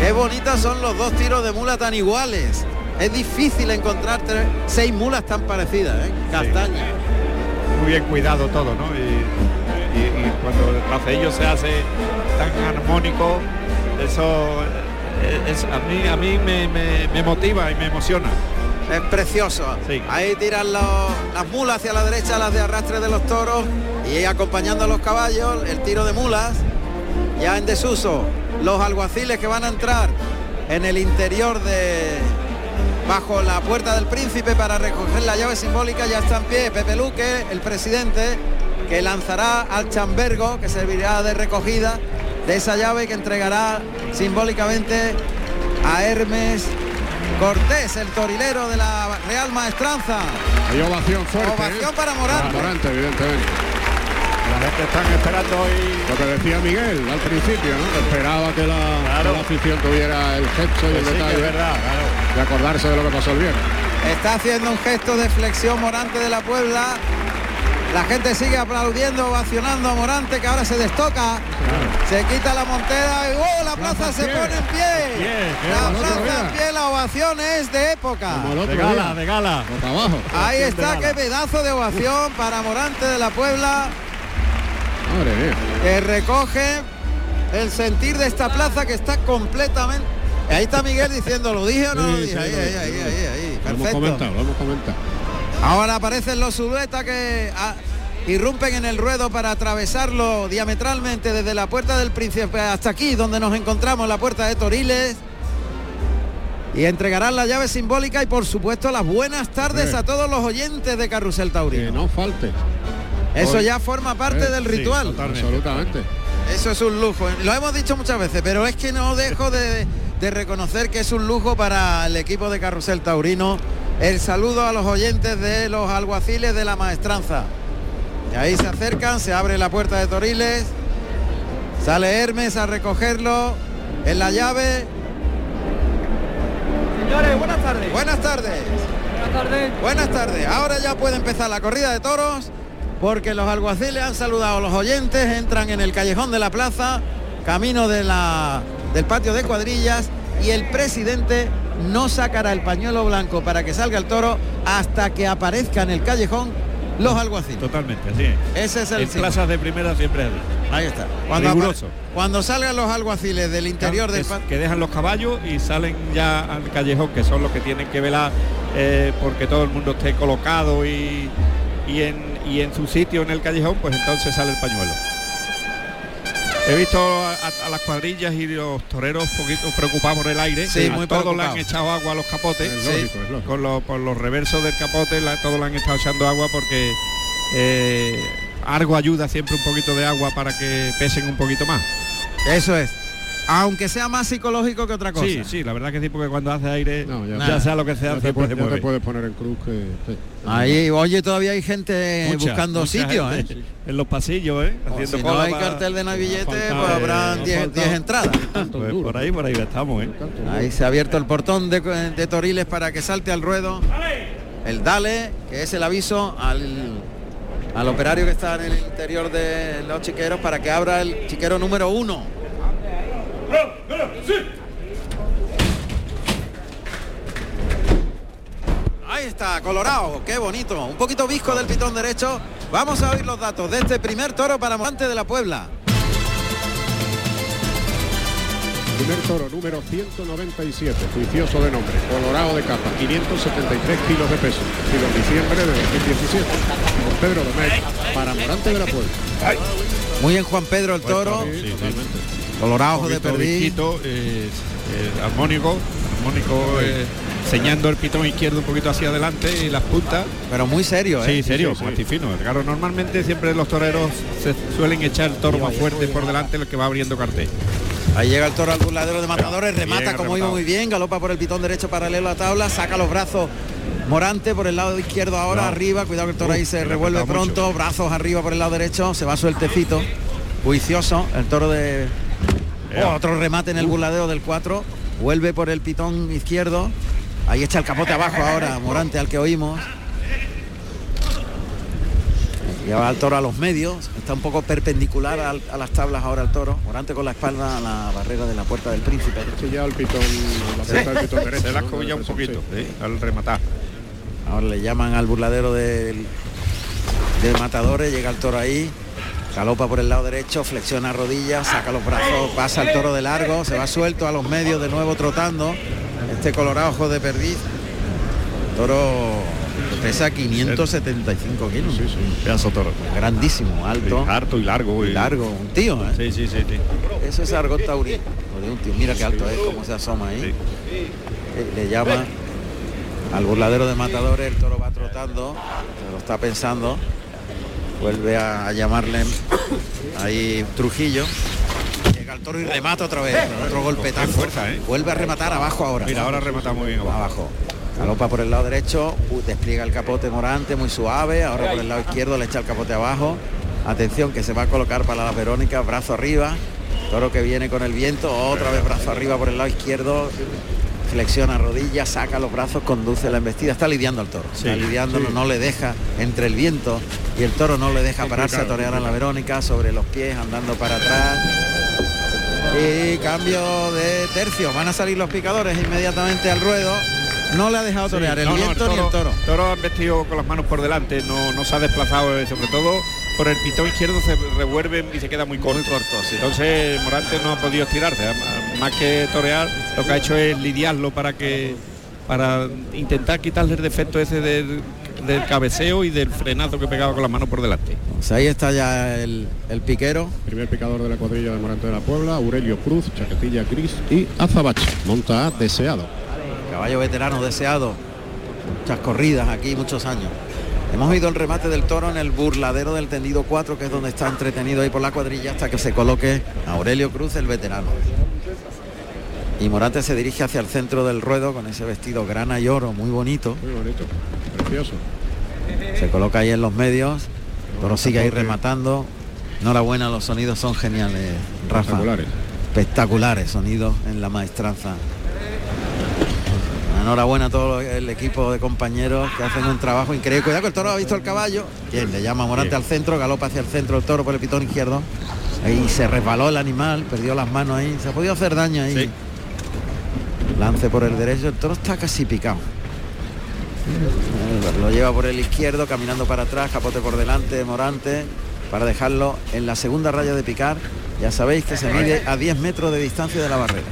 Qué bonitas son los dos tiros de mula tan iguales. Es difícil encontrar tres- seis mulas tan parecidas, ¿eh? Castaña. Muy bien cuidado todo, ¿no? Y cuando tras ellos se hace tan armónico, eso eh, es- a mí, a mí me, me- me motiva y me emociona. Es precioso. Sí. Ahí tiran los- las mulas hacia la derecha, las de arrastre de los toros y acompañando a los caballos, el tiro de mulas. Ya en desuso, los alguaciles que van a entrar en el interior de bajo la puerta del príncipe para recoger la llave simbólica ya está en pie Pepe Luque, el presidente, que lanzará al chambergo que servirá de recogida de esa llave que entregará simbólicamente a Hermes Cortés, el torilero de la Real Maestranza. Hay ovación fuerte. Ovación ¿eh? para Morante. Para Morante, evidentemente. La gente están esperando hoy. Lo que decía Miguel al principio, ¿no? Esperaba que la, Claro. que la afición tuviera el gesto y el Sí, detalle es verdad, claro. de acordarse de lo que pasó el viernes. Está haciendo un gesto de flexión Morante de la Puebla. La gente sigue aplaudiendo, ovacionando a Morante, que ahora se destoca. Se quita la montera y ¡oh! la plaza se pone en pie. La plaza en pie, la ovación es de época. De gala, de gala. abajo. Ahí está, qué pedazo de ovación para Morante de la Puebla, Madre mía. que recoge el sentir de esta plaza que está completamente. Ahí está Miguel diciendo, ¿lo dije o no lo dije? sí, Ahí, ahí, ahí, ahí, ahí. Lo hemos Perfecto. comentado, lo hemos comentado. Ahora aparecen los siluetas que ah, irrumpen en el ruedo para atravesarlo diametralmente desde la puerta del príncipe hasta aquí donde nos encontramos, la puerta de Toriles. Y entregarán la llave simbólica y por supuesto las buenas tardes Eh. a todos los oyentes de Carrusel Que Taurino. no falte. Eso Hoy- ya forma parte Eh, del sí, ritual. Absolutamente. Eso es un lujo. Lo hemos dicho muchas veces, pero es que no dejo de, de reconocer que es un lujo para el equipo de Carrusel Taurino. El saludo a los oyentes de los alguaciles de la maestranza. Y ahí se acercan, se abre la puerta de Toriles. Sale Hermes a recogerlo en la llave. Señores, buenas tardes. Buenas tardes. Buenas tardes. Buenas tardes. Ahora ya puede empezar la corrida de toros porque los alguaciles han saludado a los oyentes, entran en el callejón de la plaza, camino de la, del patio de cuadrillas y el presidente no sacará el pañuelo blanco para que salga el toro hasta que aparezca en el callejón los alguaciles. Totalmente, así es. Ese es el En símbolo. plazas de primera siempre es así. Ahí está. Cuando, Riguroso. cuando salgan los alguaciles del interior del que dejan los caballos y salen ya al callejón, que son los que tienen que velar eh, porque todo el mundo esté colocado y, y en, y en su sitio en el callejón, pues entonces sale el pañuelo. He visto a, las cuadrillas y los toreros un poquito preocupados por el aire. Sí, muy todos le han echado agua a los capotes. Es lógico, es lógico. Con los, por los reversos del capote, la- todos le han estado echando agua porque eh, algo ayuda siempre un poquito de agua para que pesen un poquito más. Eso es. Aunque sea más psicológico que otra cosa. Sí, sí, la verdad que sí, porque cuando hace aire, No, ya- sea lo que sea, Ya te, puedes, se ya te mueve. puedes poner en cruz que... sí. Ahí, oye, todavía hay gente Mucha, buscando mucha sitios, gente ¿eh? En los pasillos, ¿eh? O Haciendo si no cola hay para- cartel de navillete, pues habrán ha 10 faltado. 10 entradas. Pues por ahí, por ahí estamos, ¿eh? Ahí se ha abierto el portón de, de Toriles para que salte al ruedo. El dale, que es el aviso al, al operario que está en el interior de los chiqueros para que abra el chiquero número uno. Ahí está, Colorado, qué bonito. Un poquito visco del pitón derecho. Vamos a oír los datos de este primer toro para Morante de la Puebla. Primer toro número 197, juicioso de nombre, colorado de capa, 573 kilos de peso, nacido en diciembre de 2017, por Pedro Domecq, para Morante de la Puebla. Muy bien Juan Pedro el toro. Sí, sí. totalmente. Colorado, ojo de perdiz. visquito, eh, eh, armónico, armónico, eh, enseñando el pitón izquierdo un poquito hacia adelante y las puntas. Pero muy serio, ¿eh? Sí, serio, sí, sí. martifino. Claro, normalmente siempre los toreros se suelen echar el toro más fuerte por delante, el que va abriendo cartel. Ahí llega el toro al burladero de matadores, remata como iba muy bien, galopa por el pitón derecho paralelo a tabla, saca los brazos Morante por el lado izquierdo ahora, No. arriba, cuidado que el toro ahí se revuelve pronto, brazos arriba por el lado derecho, se va sueltecito, juicioso, el toro de... Ea. Oh, otro remate en el burladero del 4, vuelve por el pitón izquierdo, ahí echa el capote abajo ahora, Morante al que oímos. Lleva al toro a los medios, está un poco perpendicular al- a, las tablas ahora el toro. Morante con la espalda a la barrera de la puerta del príncipe. Ya el pitón, la puerta del pitón derecho. Se la ¿no? un poquito ¿eh? al rematar. Ahora le llaman al burladero del, del matadores, llega el toro ahí, galopa por el lado derecho, flexiona rodillas, saca los brazos, pasa el toro de largo, se va suelto a los medios de nuevo trotando. Este colorado ojo de perdiz. Toro pesa 575 kilos. Sí, sí. Pedazo toro. Grandísimo, alto, Harto y largo. y largo, un tío, ¿eh? Sí, sí, sí, sí. Eso es Argot de un tío. Mira qué alto es, cómo se asoma ahí. Eh, Le llama al burladero de matadores, el toro va trotando, se lo está pensando. Vuelve a, llamarle ahí Trujillo. Llega el toro y remata otra vez. Otro golpetazo. Qué fuerza, ¿eh? Vuelve a rematar abajo ahora. Mira, ahora remata muy bien abajo. abajo. Galopa por el lado derecho, uh, despliega el capote morante muy suave, ahora por el lado izquierdo le echa el capote abajo. Atención que se va a colocar para la Verónica, brazo arriba. Toro que viene con el viento, otra vez brazo arriba por el lado izquierdo. Flexiona rodillas, saca los brazos, conduce la embestida, está lidiando al toro, Sí, está lidiándolo, sí. no le deja entre el viento y el toro no le deja pararse a torear a la Verónica sobre los pies, andando para atrás. Y cambio de tercio, van a salir los picadores inmediatamente al ruedo. No le ha dejado torear el No, no, viento ni el toro. Toro han vestido con las manos por delante, no, no se ha desplazado, eh, sobre todo por el pitón izquierdo se revuelven y se queda muy corto. Entonces Morante no ha podido estirarse, más que torear, lo que ha hecho es lidiarlo para que para intentar quitarle el defecto ese del, del cabeceo y del frenazo que pegaba con las manos por delante. Pues ahí está ya el, el piquero. Primer picador de la cuadrilla de Morante de la Puebla, Aurelio Cruz, chaquetilla gris y azabache. Monta a deseado. Caballo veterano deseado. Muchas corridas aquí, muchos años. Hemos oído el remate del toro en el burladero del tendido 4, que es donde está entretenido ahí por la cuadrilla hasta que se coloque Aurelio Cruz, el veterano. Y Morante se dirige hacia el centro del ruedo con ese vestido grana y oro, muy bonito. Muy bonito, precioso. Se coloca ahí en los medios. Toro sigue ahí rematando. Enhorabuena, los sonidos son geniales, Rafa. Espectaculares. Espectaculares sonidos en la maestranza. Enhorabuena a todo el equipo de compañeros que hacen un trabajo increíble. Cuidado que el toro ha visto el caballo. Bien, le llama Morante al centro, galopa hacia el centro el toro por el pitón izquierdo. Ahí se resbaló el animal, perdió las manos ahí. Se ha podido hacer daño ahí. Lance por el derecho, el toro está casi picado. Lo lleva por el izquierdo, caminando para atrás, capote por delante, Morante, para dejarlo en la segunda raya de picar. Ya sabéis que se mide a 10 metros de distancia de la barrera.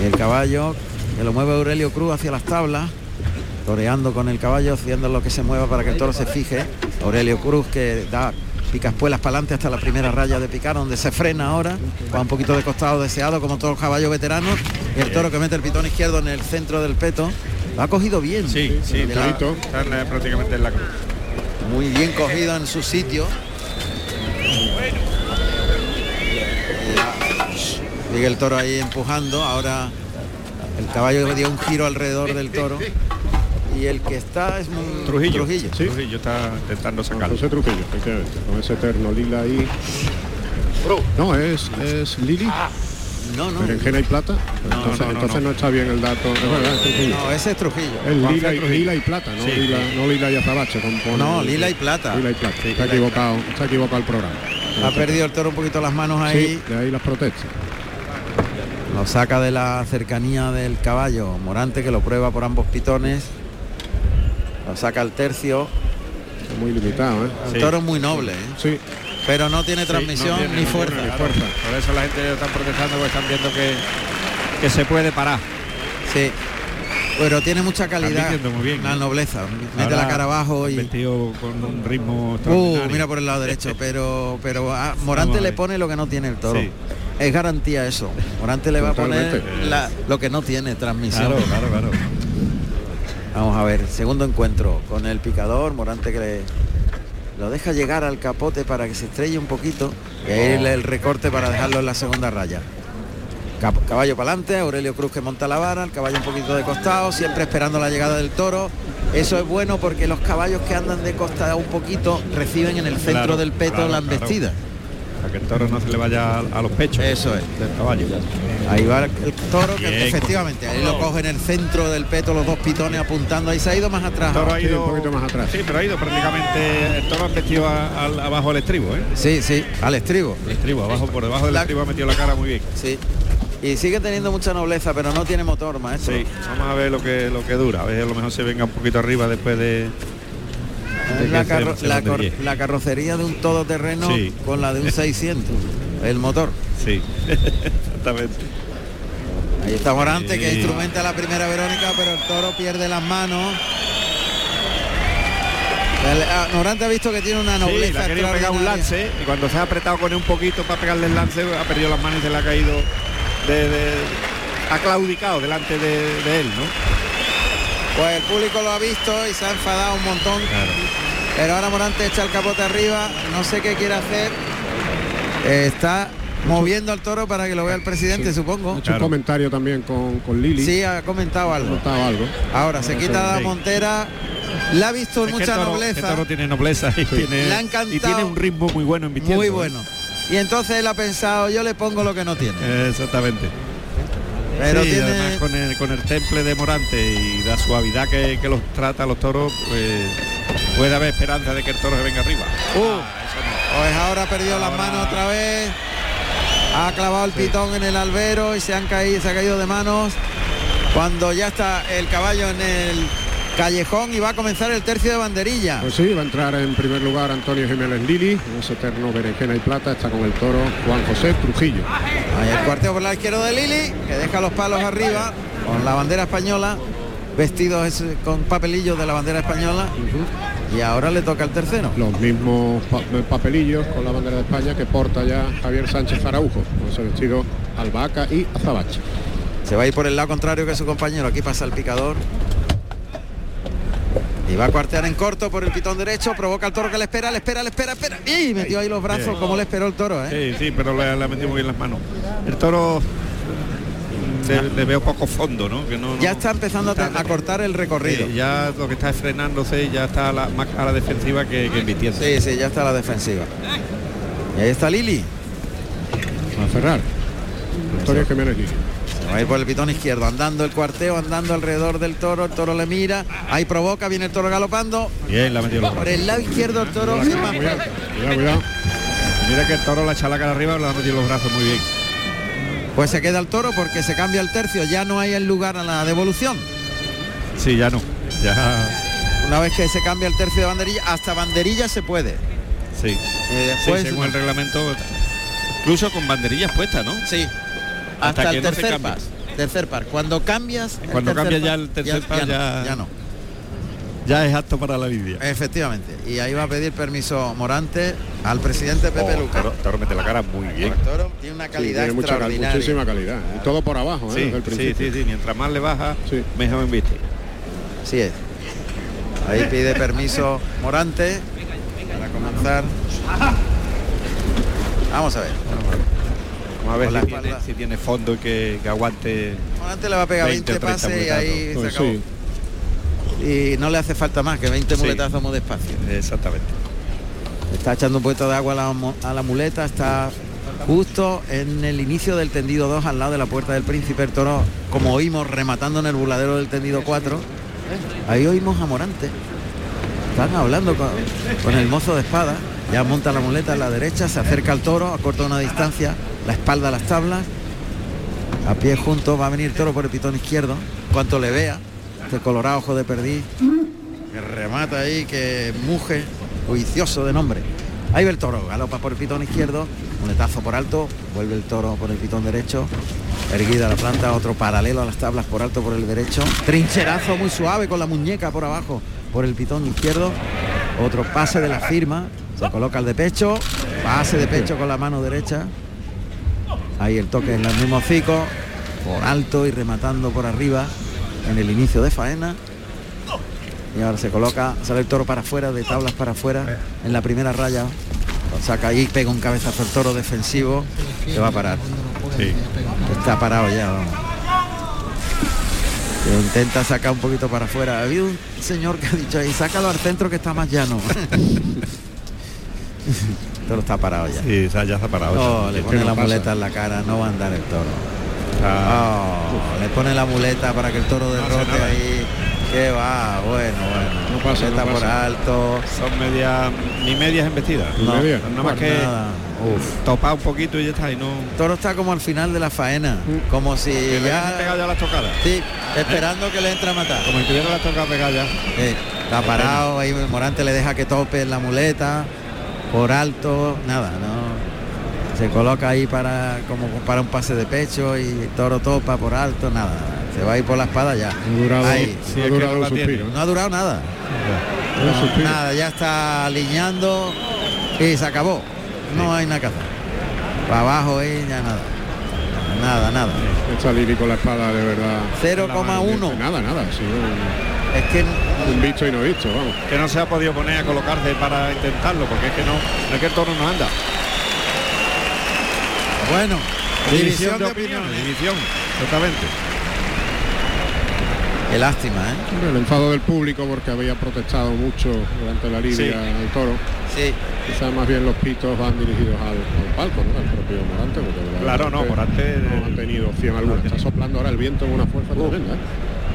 Y el caballo que lo mueve Aurelio Cruz hacia las tablas, toreando con el caballo, haciendo lo que se mueva para que el toro se fije. Aurelio Cruz que da picaspuelas para adelante hasta la primera raya de picar, donde se frena ahora, va un poquito de costado deseado, como todos los caballos veteranos, y el toro que mete el pitón izquierdo en el centro del peto. Lo ha cogido bien. Sí, sí, la- está- prácticamente en la cruz. muy bien cogido en su sitio. Sigue el toro ahí empujando. Ahora el caballo dio un giro alrededor del toro. Y el que está es un Trujillo. Trujillo. Sí. Trujillo está intentando sacarlo. José Trujillo, efectivamente, con ese terno lila ahí. No, es, es Lili, No, no. berenjena y plata. No, entonces no, no, entonces no, no. está bien el dato. Es verdad, es Trujillo. No, ese es Trujillo. Es lila, y- lila y plata, no, Sí, lila, sí. no lila y azabache. como pone- No, lila y plata. Lila y plata. Sí, está lila y equivocado, está equivocado el programa. Ha perdido el toro un poquito las manos ahí. Sí, de ahí las protestas. Lo saca de la cercanía del caballo. Morante que lo prueba por ambos pitones. Lo saca al tercio. Muy limitado, ¿eh? El Sí. toro es muy noble, ¿eh? Sí, pero no tiene transmisión tiene, ni no fuerza. tiene ni fuerza. Por eso la gente está protestando porque están viendo que, que se puede parar. Sí. Pero tiene mucha calidad. muy bien, La ¿eh? nobleza. Mete Ahora la cara abajo y. Vestido con un ritmo Uh, mira por el lado derecho, pero pero a Morante le pone lo que no tiene el toro. Sí. Es garantía eso. Morante le va a poner la- lo que no tiene transmisión. Claro, claro, claro. Vamos a ver, segundo encuentro con el picador, Morante que le- lo deja llegar al capote para que se estrelle un poquito y ahí le- el recorte para dejarlo en la segunda raya. Caballo para adelante, Aurelio Cruz que monta la vara, el caballo un poquito de costado, siempre esperando la llegada del toro. Eso es bueno porque los caballos que andan de costado un poquito reciben en el centro Claro, del peto claro, la claro. Para que el toro no se le vaya a, los pechos. Eso es. Del caballo. Ahí va el toro que efectivamente ahí lo coge en el centro del peto los dos pitones apuntando, ahí se ha ido más atrás. El toro ha ido un poquito más atrás. Sí, pero ha ido prácticamente. El toro ha metido a- al- abajo el estribo, ¿eh? Sí, sí, al estribo. El estribo, abajo, por debajo del La- estribo ha metido la cara muy bien. Sí. Y sigue teniendo mucha nobleza, pero no tiene motor, maestro. Sí, vamos a ver lo que lo que dura. A ver, a lo mejor se venga un poquito arriba después de. De la, carro- se- la cor- la carrocería de un todoterreno Sí. con la de un 600. El motor. Sí, exactamente. Ahí está Morante que Sí. instrumenta la primera Verónica, pero el toro pierde las manos. Ah, Morante ha visto que tiene una Sí, nobleza le ha querido pegar un lance y cuando se ha apretado con él un poquito para pegarle el lance, ha perdido las manos y se le ha caído de, de- ha claudicado delante de, de él, ¿no? Pues el público lo ha visto y se ha enfadado un montón. Pero ahora Morante echa el capote arriba, no sé qué quiere hacer. Eh, está moviendo al toro para que lo vea el presidente, Sí. supongo. Ha hecho un comentario también con, con Lili. Sí, ha comentado ha algo. comentado algo. Ahora se quita la montera. La ha visto Es mucha el toro- nobleza. el toro tiene nobleza y, tiene, Le ha encantado. y tiene un ritmo muy bueno en vistiendo. Muy ¿eh? bueno. Y entonces él ha pensado, yo le pongo lo que no tiene. Exactamente. Pero Sí, tiene- además con el, con el temple de Morante y la suavidad que, que los trata a los toros, pues puede haber esperanza de que el toro se venga arriba. Uh, pues ahora ha perdido las manos otra vez. Ha clavado el pitón en el albero y se han caído, se ha caído de manos. Cuando ya está el caballo en el callejón y va a comenzar el tercio de banderilla. Pues sí, va a entrar en primer lugar Antonio Jiménez Lili, ese eterno berenjena y plata, está con el toro Juan José Trujillo. Ahí el cuarteo por la izquierda de Lili, que deja los palos arriba con la bandera española, vestidos es- con papelillos de la bandera española. Y ahora le toca el tercero. Los mismos pa- papelillos con la bandera de España que porta ya Javier Sánchez Araujo, con ese vestido albahaca y azabache. Se va a ir por el lado contrario que su compañero. Aquí pasa el picador. Y va a cuartear en corto por el pitón derecho. Provoca al toro que le espera, le espera, le espera, espera. Y metió ahí los brazos Bien. como le esperó el toro, ¿eh? Sí, sí, pero le, metido muy bien las manos. El toro le, le veo poco fondo, ¿no? Que no, Ya está empezando a, a cortar el recorrido. Sí, ya lo que está es frenándose y ya está a la, más a la defensiva que, que invirtiendo. Sí, sí, ya está la defensiva. Y ahí está Lili. A cerrar. Antonio Jiménez Lili. Va a ir por el pitón izquierdo, andando el cuarteo, andando alrededor del toro, el toro le mira, ahí provoca, viene el toro galopando. Bien, metido los Por el lado izquierdo el toro Cuidado, cuidado. Y Mira que el toro la echa la cara arriba, le ha metido los brazos muy bien. Pues se queda el toro porque se cambia el tercio, ya no hay el lugar a la devolución. Sí, ya no. Ya. Una vez que se cambia el tercio de banderilla, hasta banderilla se puede. Sí. Eh, después, sí, según el reglamento, incluso con banderillas puestas, ¿no? Sí. Hasta, Hasta que el no se tercer par. Tercer par. Cuando cambias. Cuando tercer cambia par, ya el tercer par, ya- ya no. Ya es apto para la lidia. Efectivamente. Y ahí va a pedir permiso Morante al presidente Pepe Oh, Luca. toro, toro mete la cara muy bien. El toro tiene una Sí, calidad mucha, cal- extraordinaria. muchísima calidad. Y todo por abajo, ¿eh? Sí, desde el sí, principio. sí, sí. Mientras más le baja, Sí. mejor inviste. Así es. Ahí pide permiso Morante para comenzar. Vamos a ver. Vamos a ver Con la si tiene, si tiene fondo que, que aguante. Le va a pegar 20 20, o 30 pases y ahí se acabó. sí. Y no le hace falta más que 20 Sí. muletazos muy despacio. Exactamente. Está echando un poquito de agua a la, a la muleta, está justo en el inicio del tendido 2 al lado de la puerta del príncipe el toro, como oímos rematando en el buladero del tendido 4. Ahí oímos a Morante. Están hablando con, con el mozo de espada. Ya monta la muleta a la derecha, se acerca al toro, acorta una distancia, la espalda a las tablas. A pie junto va a venir toro por el pitón izquierdo. Cuanto le vea, este colorado ojo de perdiz, que remata ahí, que muge, juicioso de nombre. Ahí va el toro, galopa por el pitón izquierdo, muletazo por alto, vuelve el toro por el pitón derecho, erguida la planta, otro paralelo a las tablas por alto por el derecho, trincherazo muy suave con la muñeca por abajo por el pitón izquierdo, otro pase de la firma, se coloca el de pecho, pase de pecho con la mano derecha, ahí el toque en el mismo hocico, por alto y rematando por arriba en el inicio de faena. Y ahora se coloca, sale el toro para afuera, de tablas para afuera, en la primera raya. Lo saca ahí, pega un cabezazo el toro defensivo, que va a parar. Sí. Está parado ya. vamos. Intenta sacar un poquito para afuera. Ha habido un señor que ha dicho ahí, sácalo al centro que está más llano. el toro está parado ya. Sí, o sea, ya está parado. No, le pone no la pasa. muleta en la cara, no va a andar el toro. Ah, Oh, le pone la muleta para que el toro derrote nada. ahí. Que va, bueno, bueno. No pasa, no Muleta por alto. son medias, ni medias embestidas. No. Nada más pues que nada. Uf. topar un poquito y ya está. Y no. El toro está como al final de la faena, como si Que ya, pegado ya las tocadas. sí, esperando que le entre a matar. Como si tuviera las tocadas pegadas ya. Eh, está parado, ahí Morante le deja que tope en la muleta, por alto, nada, no. Se coloca ahí para como para un pase de pecho y el toro topa por alto, nada. Se va a ir por la espada ya. Durado, Ahí. Sí, durado no suspiro. Ha durado nada. No, nada, ya está alineando y se acabó. No hay nada que hacer. Para abajo y ya nada. Nada, nada. Está Lili con la espada de verdad. 0,1. Nada, nada. Es que un visto y no visto, vamos. Que no se ha podido poner a colocarse para intentarlo, porque es que no, no es que el toro no anda. bueno, división de opiniones. División, totalmente. Qué lástima, ¿eh? El enfado del público porque había protestado mucho durante la lidia Sí. al toro. Sí. Quizás más bien los pitos van dirigidos al, al palco, ¿no? Al propio Morante. porque Claro, no, Morante- no han tenido opción alguna. Está soplando ahora el viento en una fuerza tremenda. ¿eh?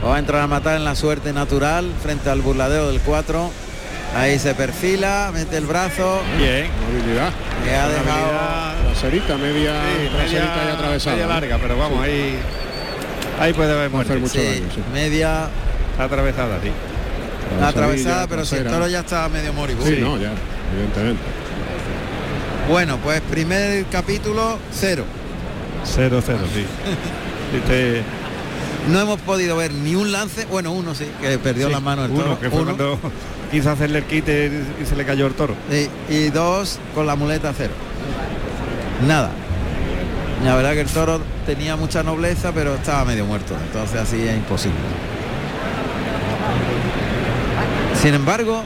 Va a entrar a matar en la suerte natural frente al burladeo del 4. Ahí se perfila, mete el brazo. Bien. habilidad. Que ha dejado. Traserita, media, Sí, traserita media- y atravesada. larga, pero vamos, Sí. ahí ahí puede haber muerte. hacer mucho Sí, daño, sí. media atravesada, sí. atravesada, pero si el toro ya está medio moribundo. Sí, no, ya, evidentemente. Bueno, pues primer capítulo, cero. 0-0, sí. Viste, No hemos podido ver ni un lance, bueno, uno sí, que perdió sí, la mano el uno, toro. que fue uno. cuando quiso hacerle el quite y se le cayó el toro. Sí, y dos con la muleta cero. Nada. La verdad que el toro tenía mucha nobleza, pero estaba medio muerto. Entonces así es imposible. Sin embargo,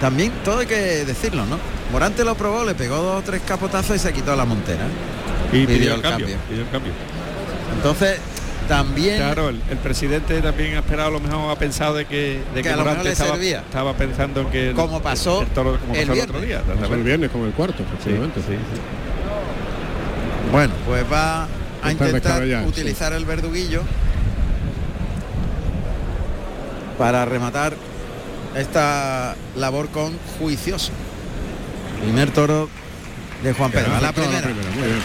también todo hay que decirlo, ¿no? Morante lo probó, le pegó dos o tres capotazos y se quitó la montera. Y Pidió pidió el el cambio. cambio. pidió el cambio. Entonces, también Claro, el, el presidente también ha esperado, a lo mejor ha pensado de que, de Que a lo Morante mejor le estaba, servía. estaba pensando en que el- Como pasó el, toro como el pasó el otro día. Pasó el viernes con el cuarto, efectivamente. sí, sí. Bueno, pues va a intentar utilizar el verduguillo para rematar esta labor con juicioso. Primer toro de Juan Pedro. A la primera. muy bien.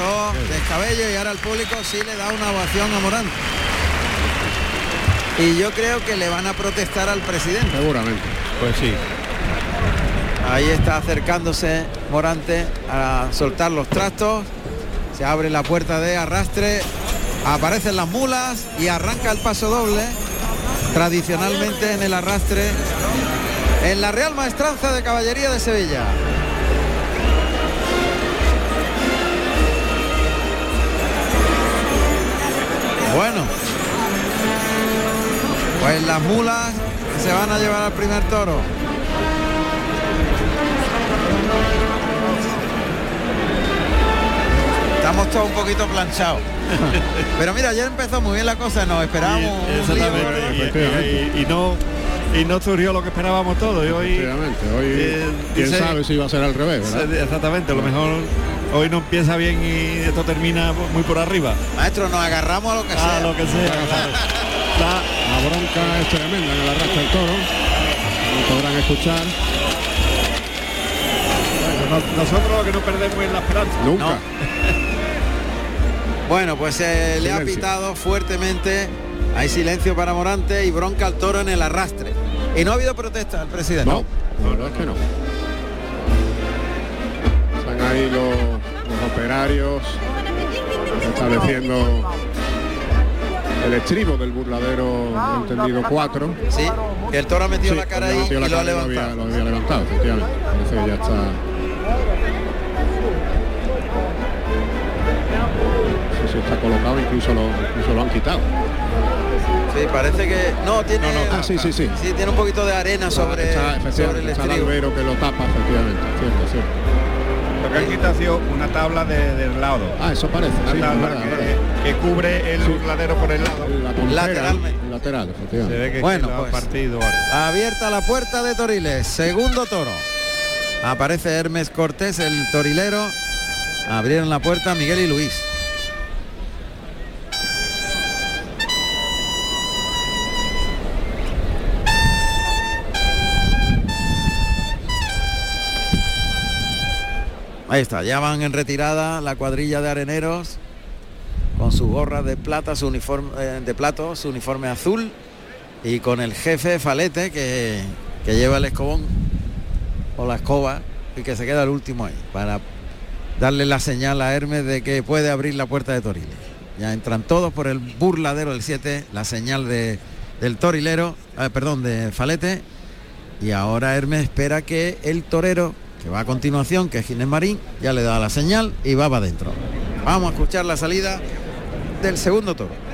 Descabello y ahora el público sí le da una ovación a Morán. Y yo creo que le van a protestar al presidente. Seguramente. Pues sí. Ahí está acercándose Morante a soltar los trastos. Se abre la puerta de arrastre. Aparecen las mulas y arranca el paso doble. Tradicionalmente en el arrastre. En la Real Maestranza de Caballería de Sevilla. Bueno. Pues las mulas se van a llevar al primer toro. Estamos todos un poquito planchados. Pero mira, ayer empezó muy bien la cosa, nos esperábamos. Y- un exactamente, lío. y- no y no surgió lo que esperábamos todos. Y hoy. Hoy, eh, quién dice- sabe si va a ser al revés, ¿verdad? Exactamente, a lo mejor hoy no empieza bien y esto termina muy por arriba. Maestro, nos agarramos a lo que A sea. Ah, lo que sea. La- La bronca es tremenda en el arrastre del toro. Podrán escuchar. Bueno, no- nosotros lo que no perdemos es la esperanza. Nunca. No. Bueno, pues se le ha pitado fuertemente. Hay silencio para Morante y bronca al toro en el arrastre. Y no ha habido protesta del presidente. No, la verdad es que no. Están ahí los operarios estableciendo el estribo del burladero entendido 4. Sí, que el toro ha metido la cara ahí y lo ha levantado. Lo había, lo había levantado, efectivamente. Parece que ya está. No sé si está colocado, incluso lo, incluso lo han quitado. Sí, parece que. No, tiene. Ah, sí, sí, sí. Sí, tiene un poquito de arena sobre, está, sobre el está el estribo. albero que lo tapa, efectivamente. Cierto, cierto. Que han quitado ha sido una tabla de, del lado. Ah, eso parece. Una sí, tabla verdad, que, verdad. que cubre el Sí. burladero por el lado. La puntera, el lateral, Se ve que Bueno, pues. partido. algo. Abierta la puerta de Toriles, segundo toro. Aparece Hermes Cortés, el torilero. Abrieron la puerta Miguel y Luis. Ahí está, ya van en retirada la cuadrilla de areneros con su gorra de plata, su uniforme eh, de plato, su uniforme azul y con el jefe Falete que, que lleva el escobón o la escoba y que se queda el último ahí para darle la señal a Hermes de que puede abrir la puerta de Toriles. Ya entran todos por el burladero del 7, la señal de, del torilero, eh, perdón, de Falete. Y ahora Hermes espera que el torero, que va a continuación, que es Ginés Marín, ya le da la señal y va para adentro. Vamos a escuchar la salida del segundo toro.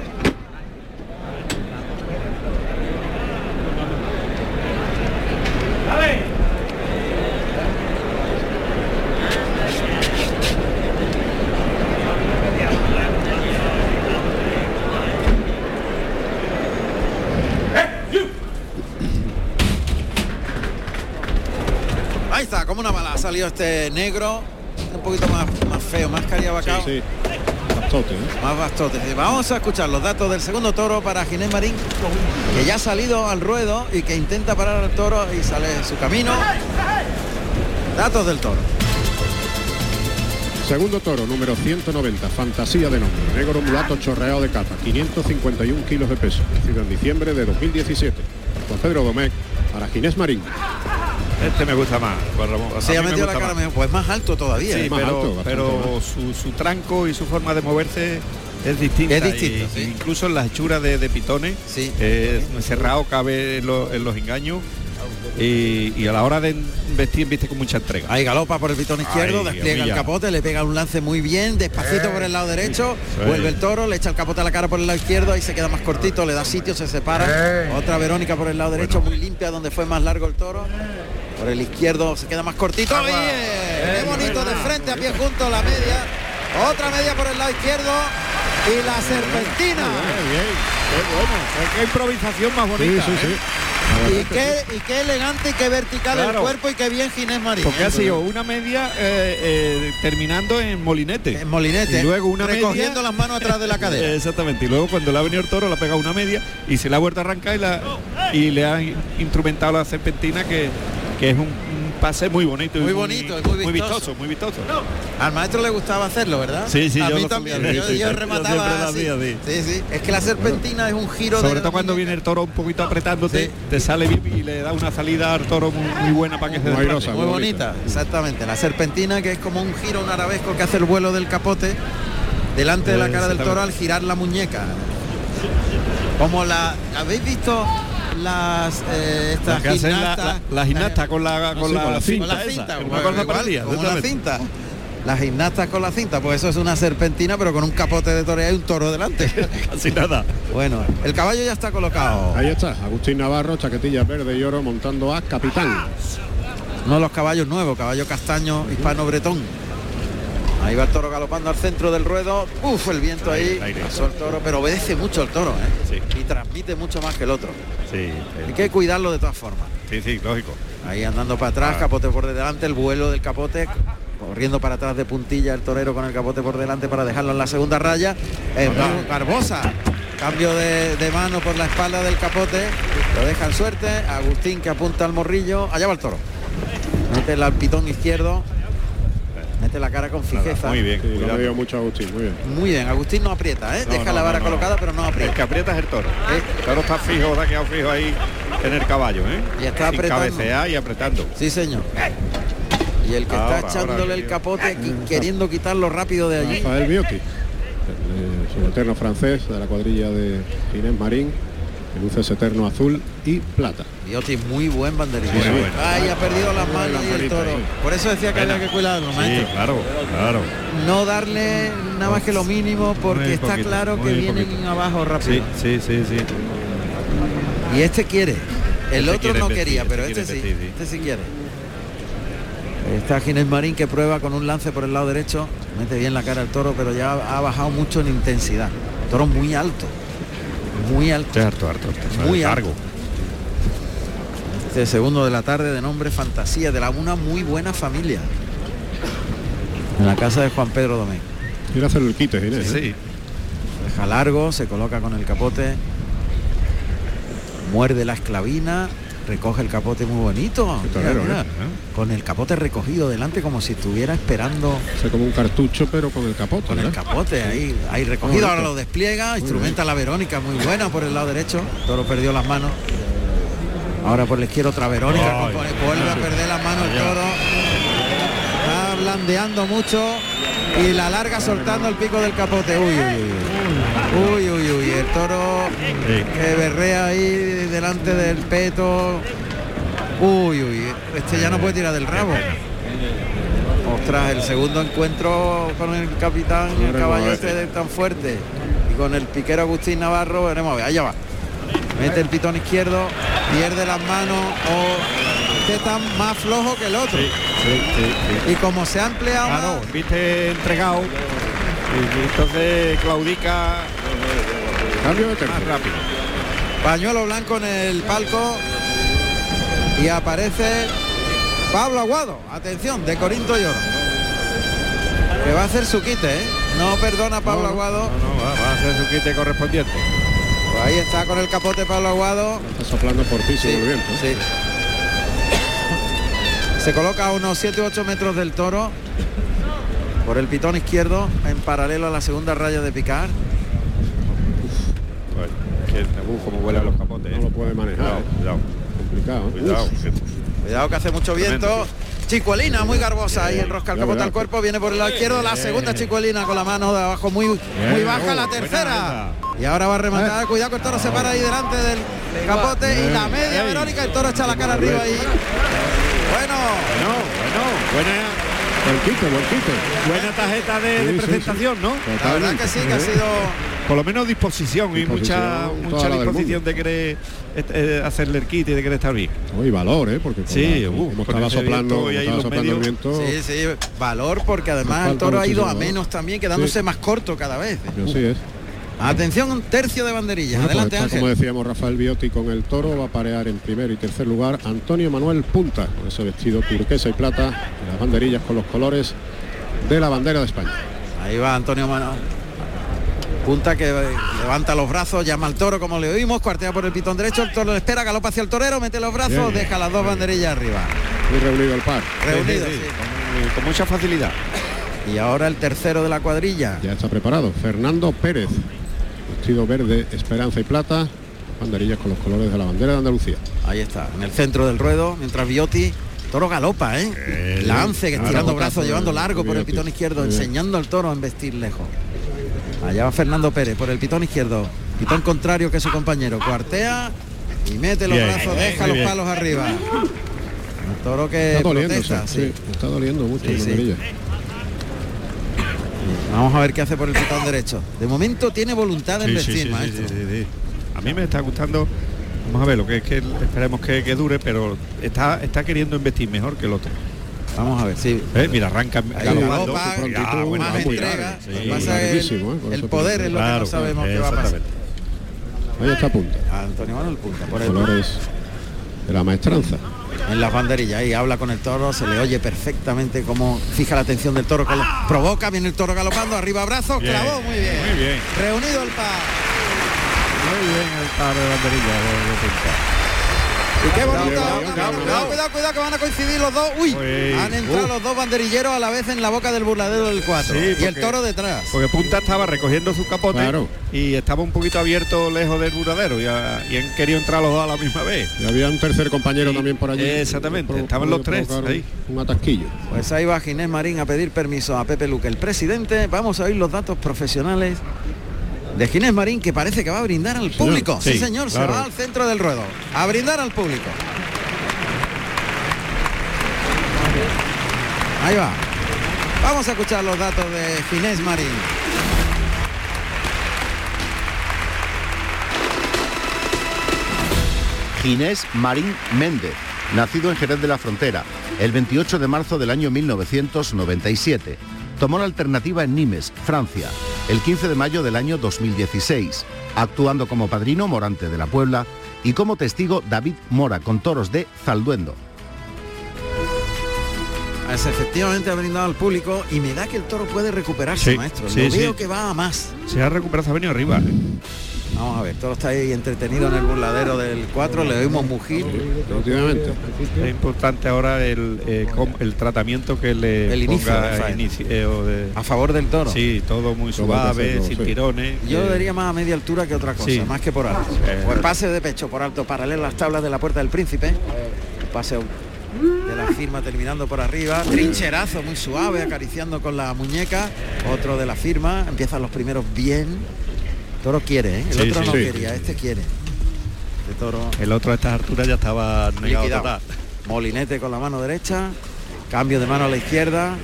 Salido este negro, un poquito más, más feo, más cariabacao. Sí, bastote, ¿eh? Más bastotes. Y Vamos a escuchar los datos del segundo toro para Ginés Marín, que ya ha salido al ruedo y que intenta parar al toro y sale en su camino. Datos del toro. Segundo toro, número 190, fantasía de nombre, negro mulato chorreado de capa, 551 kilos de peso, nacido en diciembre de 2017. Juan Pedro Domecq, para Ginés Marín. Este me gusta más, Juan Ramón. Ha me metido la cara, más. mejor, pues más alto todavía. Sí, ¿eh? más pero, alto, pero su, su tranco y su forma de moverse es distinta. Es distinto, y- sí. y incluso en las hechuras de, de pitones, Sí. eh, cerrado cabe en, lo- en los engaños y, y a la hora de vestir viste con mucha entrega. Ahí galopa por el pitón izquierdo, Ay, despliega el capote, le pega un lance muy bien, despacito por el lado derecho, Sí. vuelve el toro, le echa el capote a la cara por el lado izquierdo, ahí se queda más cortito, le da sitio, se separa. Otra Verónica por el lado derecho, muy limpia, donde fue más largo el toro. Por el izquierdo se queda más cortito. ¡Bien! ¡Qué bonito de frente a pie junto la media! Otra media por el lado izquierdo y la serpentina. Qué improvisación más bonita. Sí, sí, sí. ¿eh? Y qué, y qué elegante y qué vertical el cuerpo y qué bien Ginés Marín. Porque ha sido una media eh, eh, terminando en molinete. En molinete, Y luego una recogiendo media, las manos atrás de la cadera. Exactamente. Y luego cuando le ha venido el toro, le ha pegado una media y se la ha vuelto a arrancar y, la, y le ha instrumentado la serpentina que, que es un, un pase muy bonito. y Muy bonito, muy vistoso. vistoso. Muy vistoso. Al maestro le gustaba hacerlo, ¿verdad? Sí, sí, a yo mí también. Yo, sí, yo sí. remataba Yo así. sí. Sí, sí. Es que la serpentina es un giro Sobre de todo cuando viene el toro un poquito apretándote, Sí. te sale bien y le da una salida al toro muy, muy buena para que se desplace. muy muy bonita, exactamente. La serpentina que es como un giro, un arabesco que hace el vuelo del capote delante de la cara del toro al girar la muñeca. Como la habéis visto las eh, estas La gimnastas? la- la gimnasta con la, con sí, la, con la cinta, con la cinta, igual, una. Las gimnastas con la cinta, pues eso es una serpentina, pero con un capote de torea y un toro delante. Casi nada. bueno, el caballo ya está colocado. Ahí está, Agustín Navarro, chaquetilla verde y oro montando a capitán. Uno de los caballos nuevos, caballo castaño hispano bretón. Ahí va el toro galopando al centro del ruedo. Uf, el viento ahí. Pasó el toro, pero obedece mucho el toro, ¿eh? Sí. Y transmite mucho más que el otro. Sí, Hay que cuidarlo de todas formas. sí, sí, lógico. Ahí andando para atrás, capote por delante, el vuelo del capote, corriendo para atrás de puntilla el torero con el capote por delante para dejarlo en la segunda raya. Eh, Bar- Barbosa, cambio de, de mano por la espalda del capote, lo deja en suerte. Agustín que apunta al morrillo, allá va el toro. Mete el pitón izquierdo, mete la cara con fijeza. Muy bien, Sí, ha medido mucho Agustín, muy bien. Muy bien, Agustín no aprieta, ¿eh? No, deja no, la vara no, no. colocada, pero no El aprieta. que aprieta es el toro. El toro está fijo, está quedado fijo ahí en el caballo, ¿eh? Y está Sin apretando. cabecear y apretando. Sí, señor. Y el que Ahora, está echándole ahora, el aquí. capote, qui- queriendo quitarlo rápido de allí. Rafael Biotti, el eh, subalterno francés de la cuadrilla de Ginés Marín, que luce ese eterno azul y plata. Biotti, muy buen banderín. Sí, sí. Ay, ha perdido las manos y el toro. sí. Por eso decía que Pena. había que cuidarlo, Sí, maestro. claro, claro. No darle nada más que lo mínimo porque Muy está poquito, claro que vienen poquito. abajo Sí, rápido. sí, sí, sí. Y este quiere. El Este otro quiere no vestir, quería, este pero este sí. vestir, sí. Este sí quiere. Está Ginés Marín que prueba con un lance por el lado derecho. Mete bien la cara al toro, pero ya ha bajado mucho en intensidad. Toro muy alto. Muy alto. Es harto, harto, harto. Muy largo. Este segundo de la tarde de nombre Fantasía, de la una muy buena familia. En la casa de Juan Pedro Domé. Quiere hacer el quite. ¿eh? Sí, Deja largo, se coloca con el capote. Muerde la esclavina. Recoge el capote muy bonito. Torero, Mira, mira. ¿eh? Con el capote recogido delante como si estuviera esperando Hace como un cartucho, pero con el capote. con el capote ahí, ahí recogido. Ahora lo despliega, instrumenta la Verónica muy buena por el lado derecho. Toro perdió las manos. Ahora por la izquierda otra Verónica. Vuelve a perder las manos el toro. Blandeando mucho y la larga soltando el pico del capote. Uy, uy, uy. Uy, uy. El toro que berrea ahí delante del peto. Uy, uy. Este ya no puede tirar del rabo. Ostras, el segundo encuentro con el capitán, el caballo este tan fuerte. Y con el piquero Agustín Navarro, veremos a ver, allá va. Mete el pitón izquierdo, pierde las manos o este está más flojo que el otro. sí, sí, sí, sí. Y como se ha empleado Claro, más- viste entregado y entonces claudica Cambio de más rápido. pañuelo blanco en el palco y aparece Pablo Aguado, atención, de Corinto y Oro. Que va a hacer su quite, ¿eh? No perdona Pablo No, no, Aguado. No, no, va, va a hacer su quite correspondiente. Pues ahí está con el capote Pablo Aguado. Está soplando por piso Sí, el viento. sí. Se coloca a unos 7 u 8 metros del toro por el pitón izquierdo en paralelo a la segunda raya de picar. Pues, que uh, como vuelan los capotes. No ¿eh? lo puede manejar. Cuidado, ¿eh? cuidado. Complicado. Cuidado. Uf. que- Cuidado que hace mucho viento. Chicuelina muy garbosa ahí enrosca el capote al cuerpo, viene por el lado izquierdo la segunda chicuelina con la mano de abajo muy muy baja la Oh, tercera. Y ahora va a rematar, cuidado que el toro se para ahí delante del capote y la media Verónica, el toro echa la cara arriba ahí. Bueno, Bueno, bueno, buena, Buen quite, buen quite. buena tarjeta de, de Sí, sí, presentación, ¿no? la verdad que sí, que ha sido Por lo menos disposición, y mucha, Disposición, mucha del disposición de querer eh, hacerle el kit y de querer estar bien. Uy, valor, ¿eh? Porque Sí, la- uh, como estaba soplando, viento como y ahí estaba los soplando el medios. viento. Sí, sí, valor porque además el toro ha ido a valor. menos también, quedándose Sí. más corto cada vez. Así es. Atención, un tercio de banderillas. Bueno, pues Adelante, está, Ángel. como decíamos, Rafael Biotti con el toro va a parear en primer y tercer lugar Antonio Manuel Punta, con ese vestido turquesa y plata, y las banderillas con los colores de la bandera de España. Ahí va Antonio Manuel. Punta que eh, levanta los brazos, llama al toro como le oímos, cuartea por el pitón derecho, el toro le espera, galopa hacia el torero, mete los brazos, Bien. deja las dos banderillas arriba. Muy reunido el par. Reunido, Sí, sí, sí. Con, con mucha facilidad. Y ahora el tercero de la cuadrilla. Ya está preparado. Fernando Pérez, vestido verde, esperanza y plata, banderillas con los colores de la bandera de Andalucía. Ahí está, en el centro del ruedo, mientras Biotti, toro galopa, ¿eh? Lance, que estirando brazos, llevando largo de por el pitón izquierdo, enseñando al toro a embestir lejos. Allá va Fernando Pérez por el pitón izquierdo, pitón contrario que su compañero, cuartea y mete los Bien, brazos, deja los palos arriba. El toro que Está doliendo, protesta, sí, sí, está doliendo mucho Sí. Vamos a ver qué hace por el pitón derecho. De momento tiene voluntad de Sí, embestir, sí, sí, maestro. sí, sí, sí. A mí me está gustando. Vamos a ver, lo que es que esperemos que, que dure, pero está, está queriendo investir mejor que el otro. Vamos a ver, sí. ¿Eh? Mira, arranca Ahí galopando. Ah, bueno, más entrega. que Sí, pasa que larguísimo, ¿eh? El, poder es lo que Claro, no sabemos qué va a pasar. Ahí está punta. Antonio Manuel Punta por el Colores de la maestranza. En las banderillas y habla con el toro, se le oye perfectamente cómo fija la atención del toro, la- provoca, viene el toro galopando, arriba brazos, clavó muy bien. muy bien. Reunido el par. Muy bien el par de banderilla de. Y qué bonito. cuidado, Cuidado, cuidado, que van a coincidir los dos. Uy, Uy, han entrado los dos banderilleros a la vez en la boca del burladero del 4. Sí, y el toro detrás. Porque Punta estaba recogiendo su capote Claro. y estaba un poquito abierto lejos del buradero y, a- y han querido entrar los dos a la misma vez. Y había un tercer compañero también por allí. Exactamente, Pro- estaban los tres ahí. Un, un atasquillo. Pues ahí va Ginés Marín a pedir permiso a Pepe Luque, el presidente. Vamos a oír los datos profesionales de Ginés Marín, que parece que va a brindar al público. Sí, Sí, señor, se va al centro del ruedo. A brindar al público. Ahí va. Vamos a escuchar los datos de Ginés Marín. Ginés Marín Méndez, nacido en Jerez de la Frontera, el 28 de marzo del año 1997. Tomó la alternativa en Nimes, Francia, el 15 de mayo del año 2016, actuando como padrino Morante de la Puebla y como testigo David Mora con toros de Zalduendo. Es efectivamente ha brindado al público y me da que el toro puede recuperarse, Sí, maestro. sí, Lo sí. veo que va a más. Se ha recuperado, se ha venido arriba. ¿eh? Vamos a ver, el toro está ahí entretenido en el burladero del 4, le oímos mugir. Efectivamente. Es importante ahora el, eh, el tratamiento que le El inicio ponga de faena. inicio- eh, o de- A favor del toro. Sí, todo muy Todo suave, sin sí. tirones. Yo eh, lo diría más a media altura que otra cosa, Sí. más que por alto. Eh, o el pase de pecho por alto, paralelo a las tablas de la puerta del príncipe. El pase de la firma terminando por arriba. Trincherazo muy suave, acariciando con la muñeca. Otro de la firma. Empiezan los primeros bien. Toro quiere, ¿eh? El Sí, otro sí, no sí. quería, este quiere. Este toro El otro a estas alturas ya estaba negado liquidado. total. Molinete con la mano derecha. Cambio de mano a la izquierda.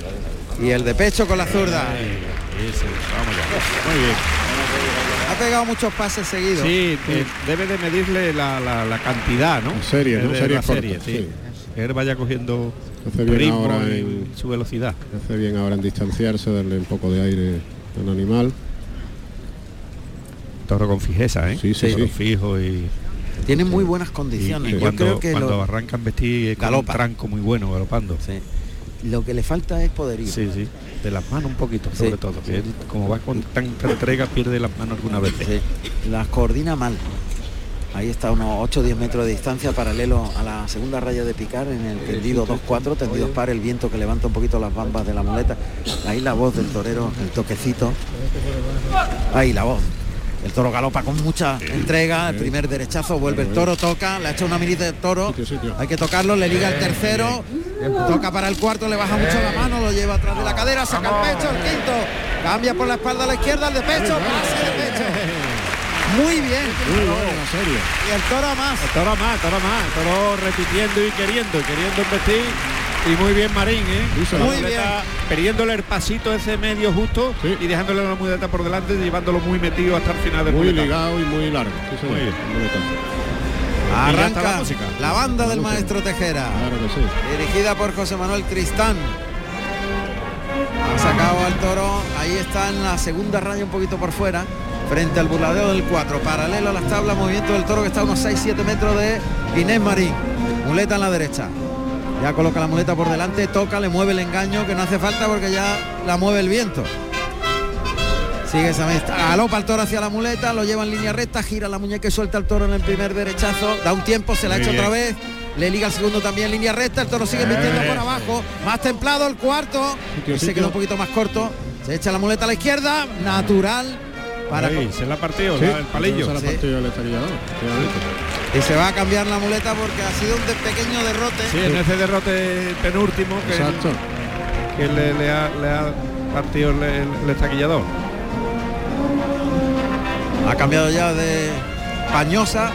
Y el de pecho con la zurda. Muy bien. Ha pegado muchos pases seguidos. Sí, eh, debe de medirle la, la- la cantidad, ¿no? Serie, ¿no? De serie, cortas, sí. él vaya cogiendo Hace bien ritmo ahora y en- su velocidad. Hace bien ahora en distanciarse, darle un poco de aire al animal. Toro con fijeza, ¿eh? Sí, sí, Toro sí. fijo y Tiene muy buenas condiciones. y Yo cuando, creo que cuando lo, arrancan vestir con un tranco muy bueno, galopando. sí. lo que le falta es poderío. Sí, sí. De las manos un poquito, Sí. sobre todo. Que él, como va con tanta entrega, pierde las manos algunas veces. Sí, las coordina mal. Ahí está unos 8 o 10 metros de distancia paralelo a la segunda raya de picar en el tendido 2-4, tendidos par, el viento que levanta un poquito las bambas de la muleta. Ahí la voz del torero, el toquecito. Ahí la voz. El toro galopa con mucha entrega, el primer derechazo, vuelve el toro, toca, le ha hecho una mirita del toro, hay que tocarlo, le liga el tercero, toca para el cuarto, le baja mucho la mano, lo lleva atrás de la cadera, saca el pecho, el quinto, cambia por la espalda a la izquierda, el de pecho, pase de pecho. Muy bien. Y el toro más. El toro más, toro más, el toro repitiendo y queriendo, queriendo investir. Y muy bien Marín, ¿eh? Muy muleta, Perdiéndole el pasito ese medio justo Sí. y dejándole la muleta por delante, llevándolo muy metido hasta el final del Muy ligado y muy largo. Muy bien. Arranca la música. la banda del maestro Tejera. Claro que sí. dirigida por José Manuel Tristán. Ha sacado al toro, ahí está en la segunda raya un poquito por fuera, frente al burladeo del 4, paralelo a las tablas, movimiento del toro que está a unos 6-7 metros de Inés Marín. Muleta en la derecha. Ya coloca la muleta por delante, toca, le mueve el engaño, que no hace falta porque ya la mueve el viento. Sigue esa mesta. Galopa el toro hacia la muleta, lo lleva en línea recta, gira la muñeca y suelta el toro en el primer derechazo. Da un tiempo, se la ha Muy hecho otra vez. Le liga el segundo también, línea recta, el toro sigue metiendo por abajo. Más templado el cuarto. Y se queda un poquito más corto. Se echa la muleta a la izquierda, natural. Para Ahí, se la partió, Sí, la- el palillo. Se la Sí. partido del estaquillador, y se va a cambiar la muleta porque ha sido un de- pequeño derrote. Sí, en ese derrote penúltimo que, Exacto. que le, le ha, le ha partido el, el, el estaquillador. Ha cambiado ya de pañosa.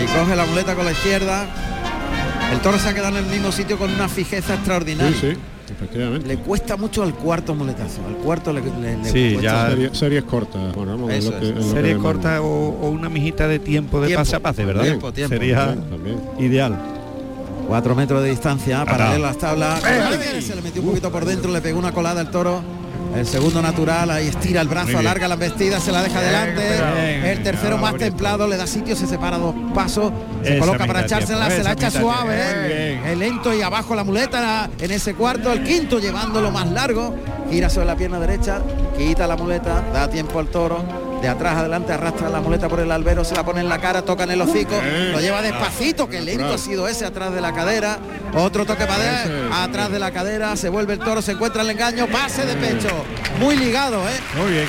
Y coge la muleta con la izquierda. El toro se ha quedado en el mismo sitio con una fijeza extraordinaria. Sí, sí, efectivamente. Le cuesta mucho al cuarto muletazo. Al cuarto le, le- le Sí, cuesta. ya- series cortas, Juan Ramón, es Eso lo que- es. es lo que Serie demanda. corta o, o una mijita de tiempo de Tiempo. pase a pase, ¿verdad? Tiempo, tiempo. Sería También, ideal. Cuatro metros de distancia, paralelo a las tablas. ¡Eh! Se le metió un poquito por dentro, le pegó una colada al toro. El segundo natural, ahí estira el brazo, alarga la embestida, se la deja adelante. bien, el tercero más templado, le da sitio, se separa dos pasos, se Esa coloca para echársela, se la echa suave. ¿eh? El lento y abajo la muleta en ese cuarto, el quinto llevándolo más largo, gira sobre la pierna derecha, quita la muleta, da tiempo al toro. De atrás adelante arrastra la muleta por el albero, se la pone en la cara, toca en el hocico, lo lleva despacito, que lento ha sido ese atrás de la cadera. Otro toque para atrás de la cadera, se vuelve el toro, se encuentra el engaño, pase de pecho. Muy ligado, ¿eh? Muy bien.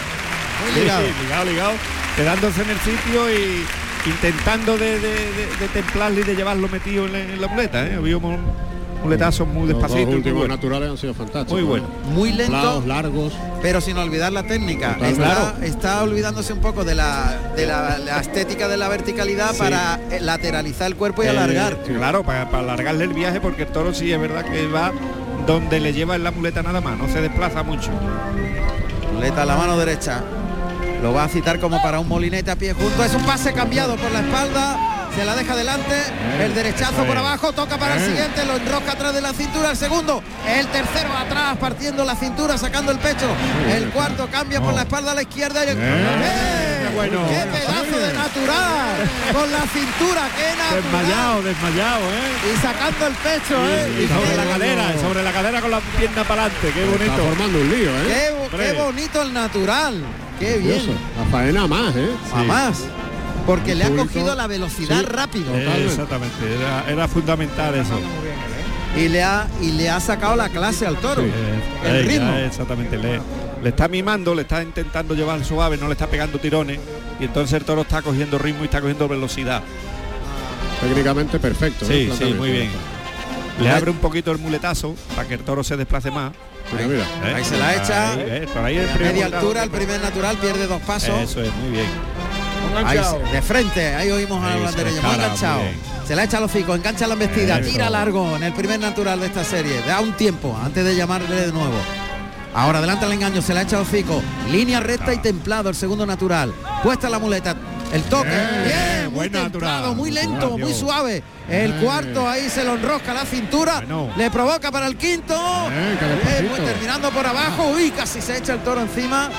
Muy ligado. sí, ligado, ligado. Quedándose en el sitio y intentando de, de, de- de templarle y de llevarlo metido en la, en la muleta. ¿eh? Un muletazo muy Los dos despacito. y muy últimos bueno. naturales han sido fantásticos. Muy bueno. Muy lento, Lados, largos. pero sin olvidar la técnica. Está, está olvidándose un poco de la, de la, la estética de la verticalidad Sí. para eh, lateralizar el cuerpo y Eh, alargar. Claro, para, para alargarle el viaje porque el toro sí es verdad que va donde le lleva en la muleta nada más, no se desplaza mucho. Muleta a la mano derecha. Lo va a citar como para un molinete a pie junto. Es un pase cambiado por la espalda. Se la deja adelante. El derechazo por abajo. Toca para el siguiente. Lo enrosca atrás de la cintura. El segundo. El tercero atrás. Partiendo la cintura. Sacando el pecho. El cuarto cambia por la espalda a la izquierda. Y el... ¡Eh! bueno. ¡Qué pedazo de natural! Con la cintura. ¡Qué natural! Desmayado, desmayado, ¿eh? Y sacando el pecho, ¿eh? Y sobre la cadera, sobre la cadera con la pierna para adelante, qué Está bonito. formando un lío, ¿eh? Qué, bonito el natural. Qué bien. La faena más, ¿eh? A más. Porque le ha cogido la velocidad Sí. rápido. Eh, exactamente, era, era fundamental eso. y le ha y le ha sacado la clase al toro. Eh, el eh, ritmo. exactamente, le, le está mimando, le está intentando llevar suave, no le está pegando tirones y entonces el toro está cogiendo ritmo y está cogiendo velocidad. Técnicamente perfecto. ¿eh? Sí, sí, muy bien. Le abre un poquito el muletazo para que el toro se desplace más. Mira, mira. ¿eh? Ahí se la echa. Ahí, eh, por ahí el A primer media altura, el primer natural pierde dos pasos. Eso es, muy bien. Ahí de frente, ahí oímos a los le muy enganchado. muy. Se la echa a los hocico, engancha la embestida, Eso. tira largo en el primer natural de esta serie. Da un tiempo antes de llamarle de nuevo. Ahora adelanta el engaño, se la echa a hocico. Línea recta y templado el segundo natural. Puesta la muleta, El toque. Bien, Bien, muy templado, muy lento, muy suave. El cuarto ahí se lo enrosca la cintura. Bueno. Le provoca para el quinto. Bien, despacito. muy terminando por abajo. Uy, casi se echa el toro encima.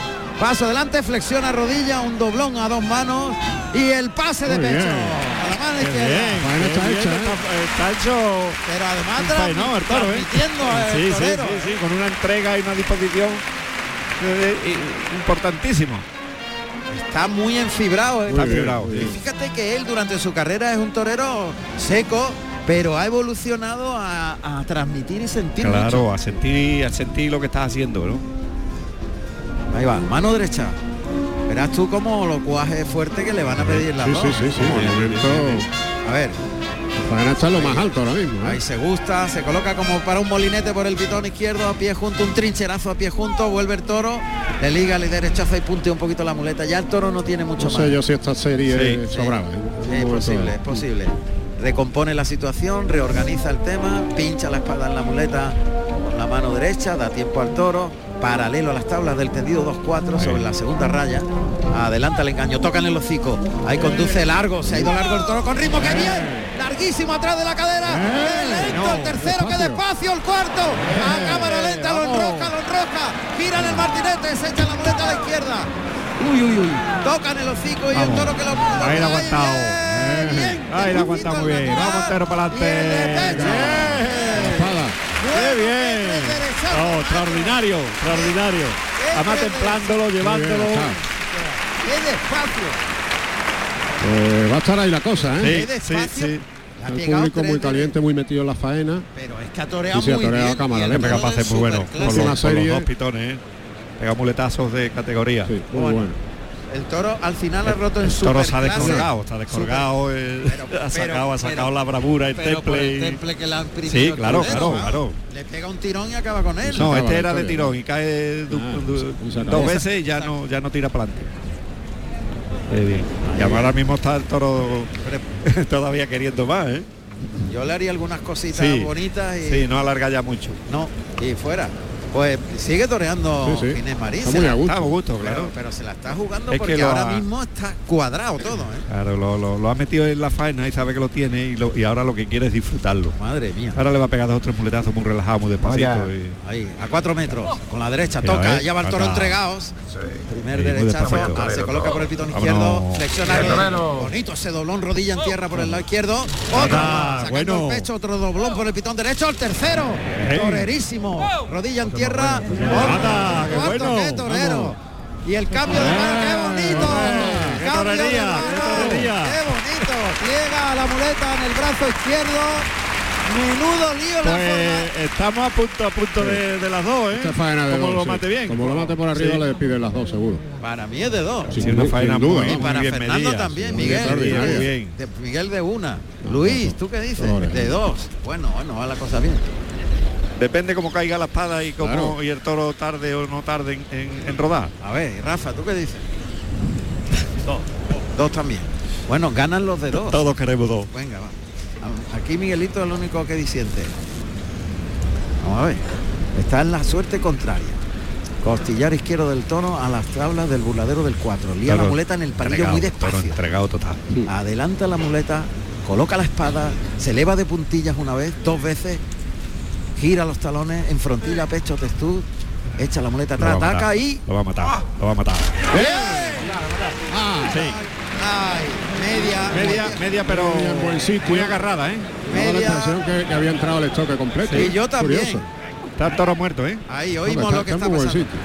Paso adelante, flexiona rodilla, un doblón a dos manos y el pase de Muy pecho. bien. A la mano Qué izquierda. bien, faena qué está bien, hecha, ¿eh? está, está hecho Pero además toro, ¿eh? transmitiendo el Sí, sí, torero. sí, sí, con una entrega y una disposición eh, eh, importantísimo. Está muy enfibrado. ¿eh? Está fibrado, Y fíjate que él durante su carrera es un torero seco, pero ha evolucionado a, a transmitir y sentir mucho. Claro, a sentir, a sentir lo que estás haciendo, ¿no? Ahí va, mano derecha. Verás tú cómo lo cuaje fuerte que le van a pedir las Sí, dos. sí, sí, sí. A ver, la está en lo más alto ahora mismo. ¿eh? ahí se gusta, se coloca como para un molinete por el pitón izquierdo, a pie junto, un trincherazo a pie junto, vuelve el toro, le liga, le derechaza y puntea un poquito la muleta. Ya el toro no tiene mucho No más. sé yo si esta serie Sí, sobraba. ¿eh? Sí, es posible, es posible. Recompone la situación, reorganiza el tema, pincha la espada en la muleta con la mano derecha, da tiempo al toro, paralelo a las tablas del tendido 2-4 sobre la segunda raya. Adelanta el engaño, toca en el hocico. Ahí conduce largo, se ha ido largo el toro con ritmo, que bien. Larguísimo atrás de la cadera. Qué lento, el tercero, que despacio. el cuarto. A cámara lenta, lo enrosca, lo enrosca. Gira en el martinete, se echa la muleta a la izquierda. Uy, uy, uy. Toca en el hocico y el toro que lo Ahí lo ha aguantado. Bien, bien. Ahí lo ha aguantado muy bien. Vamos Montero para adelante. ¡Qué bien! Oh, extraordinario, extraordinario. Además templándolo, llevándolo. Qué despacio. Eh, va a estar ahí la cosa, ¿eh? Sí, sí, sí. El público muy caliente, muy metido en la faena. Pero es que ha toreado Sí, sí, ha muy toreado bien. a cámara y lenta. Muy bueno superclase. con los, con los serie. dos pitones, ¿eh? Pega muletazos de categoría. Sí, muy Bueno. bueno. El toro al final ha roto en El toro se ha descolgado, está descolgado, eh, Pero- ha sacado, ha sacado pero- la bravura, el Pero por temple. el temple que le han imprimido Sí, claro, claro, claro. Le pega un tirón y acaba con él. No, este la era de tirón y cae Ah, du- dos veces y ya no, ya no tira para adelante. Bien. Y ahora mismo está el toro todavía queriendo más, ¿eh? Yo le haría algunas cositas Sí, bonitas y Sí, no alarga ya mucho. no, y fuera. Pues sigue toreando Sí, sí. Ginés Marín. Está muy a gusto. Está a gusto, pero, claro. pero se la está jugando Es que porque lo ahora ha- mismo está cuadrado todo, ¿eh? Claro, lo, lo- lo ha metido en la faena y sabe que lo tiene y, lo- y ahora lo que quiere es disfrutarlo. Madre mía. Ahora le va a pegar dos o tres muletazos muy relajados, muy despacito. Y- Ahí, a cuatro metros, con la derecha, Mira, toca, ya va el toro entregados. Primer Sí, derechazo, ah, se coloca por el pitón izquierdo, flexiona bonito ese doblón, rodilla en tierra por el lado izquierdo, otro, sacando bueno. el pecho, otro doblón por el pitón derecho, el tercero, torerísimo, rodilla en tierra, Anda, qué bueno. qué torero. Vamos. Y el cambio de mano, qué bonito. Qué Cambio de torería, mano, qué bonito. Pliega la muleta en el brazo izquierdo. Menudo lío la. Pues estamos a punto a punto de, de las dos, ¿eh? Esta faena de Como dos, lo sí. mate bien. Como lo mate por arriba Sí. le piden las dos, seguro. Para mí es de dos. Sí, Sí, una sin faena duda, muy, Y para bien Fernando medida. también, muy Miguel. Muy bien. De Miguel de una. Luis, ¿tú qué dices? De dos. Bueno, bueno, va la cosa bien. Depende cómo caiga la espada y cómo Claro. y el toro tarde o no tarde en, en- en rodar. A ver, Rafa, ¿tú qué dices? Dos. Dos también. Bueno, ganan los de dos. Todos queremos dos. Venga, va. Aquí Miguelito es el único que disiente. Vamos a ver. Está en la suerte contraria. Costillar izquierdo del tono a las tablas del burladero del 4. Lía la muleta en el palillo muy toro despacio. entregado total. Adelanta la muleta, coloca la espada, se eleva de puntillas una vez, dos veces, gira los talones, en frontilla, pecho, testuz, echa la muleta atrás, ataca matar, y... Lo va a matar. Lo va a matar. Ah, Sí. ¡Ay! Media. Media, media, pero Muy en buen sitio. muy agarrada, ¿eh? la Media. impresión que, que había entrado el estoque completo. Sí, yo también. Curioso. Está el toro muerto, ¿eh? Ahí oímos lo que está está en muy buen pasando. sitio.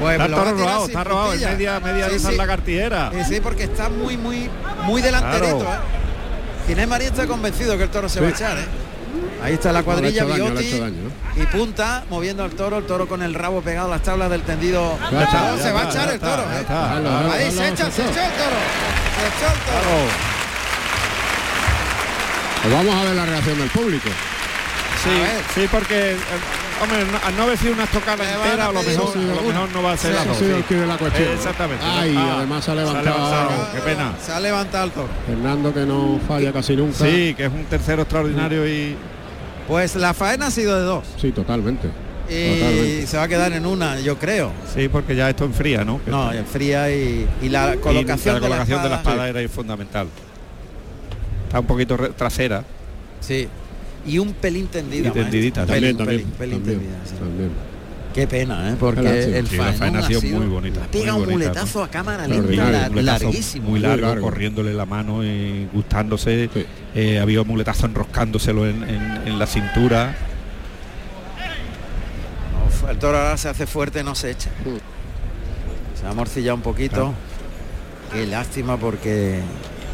Pues Está tirar robado, está robado en puntilla. media, media Sí, sí. lagartijera. Sí, sí, porque está muy, muy, muy delanterito, Claro. ¿eh? Ginés María está convencido que el toro se va a echar, ¿eh? Ahí está la cuadrilla, daño, Biotti ¿no? y punta, moviendo al toro, el toro con el rabo pegado a las tablas del tendido. Ya está, ya se va a echar el toro, ¿eh? Ahí se echa, se echa. echó el toro. Se echó el toro. Pues vamos a ver la reacción del público. Sí, sí, porque eh, hombre, no- al no haber sido una estocada Le van entera, a lo mejor, un- a lo mejor no va a ser la sí. el quid de la cuestión. Exactamente. Ay, Ah, además se ha se ha levantado. qué pena. Se ha levantado el toro. Fernando que no falla casi nunca. Sí, que es un tercero extraordinario y Pues la faena ha sido de dos. Sí, totalmente. y Totalmente. se va a quedar en una, yo creo. Sí, porque ya esto enfría, ¿no? Que No, enfría y, y la colocación, y la colocación de la espada, espada, era fundamental. Está un poquito trasera. Sí. Y un pelín tendida. Y tendidita, maestro. también, Pelín, también, pelín, pelín también, tendida, sí. También. Qué pena, ¿eh? Porque el Sí, faena ha sido muy bonita, Pega muy un bonita, muletazo a cámara lenta, larguísimo. Muy largo, largo. corriéndole la mano y gustándose. Sí. Eh, había un muletazo enroscándoselo en, en- en la cintura. Uf, el toro ahora se hace fuerte, no se echa. Se ha morcillado un poquito. Qué lástima porque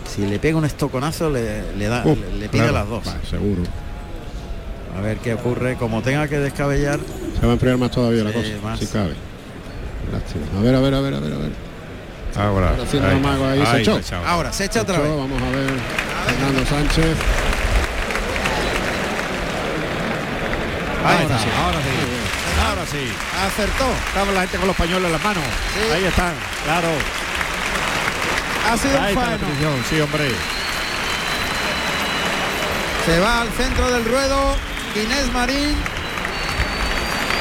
si le pega un estoconazo le, le da, Uh, le, le pide claro. las dos. Va, seguro. A ver qué ocurre. Como tenga que descabellar, Se va a enfriar más todavía la cosa, más. si cabe. Lástima. A ver, a ver, a ver, a ver, a ver. Ahora, Está haciendo amago ahí, se echó. ahora se echa otra Echó, vez. Vamos a ver. Fernando Sánchez. Ahí Ahora está, sí. ahora sí. Ahora sí. Acertó. Estaba la gente con los pañuelos en las manos. Sí. Ahí están, claro. Ha sido Ahí un posición, sí, hombre. Se va al centro del ruedo. Inés Marín.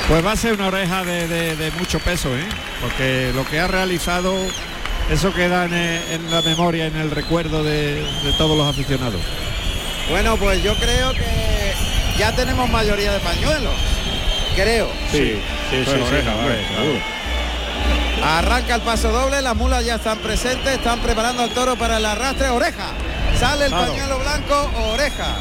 Pues va a ser una oreja de, de- de mucho peso, ¿eh? Porque lo que ha realizado, eso queda en, eh, en la memoria, en el recuerdo de, de todos los aficionados. Bueno, pues yo creo que ya tenemos mayoría de pañuelos. Creo. Sí, sí, oreja, claro. seguro. Arranca el paso doble, las mulas ya están presentes, están preparando al toro para el arrastre, oreja. Sale el Claro. pañuelo blanco, oreja.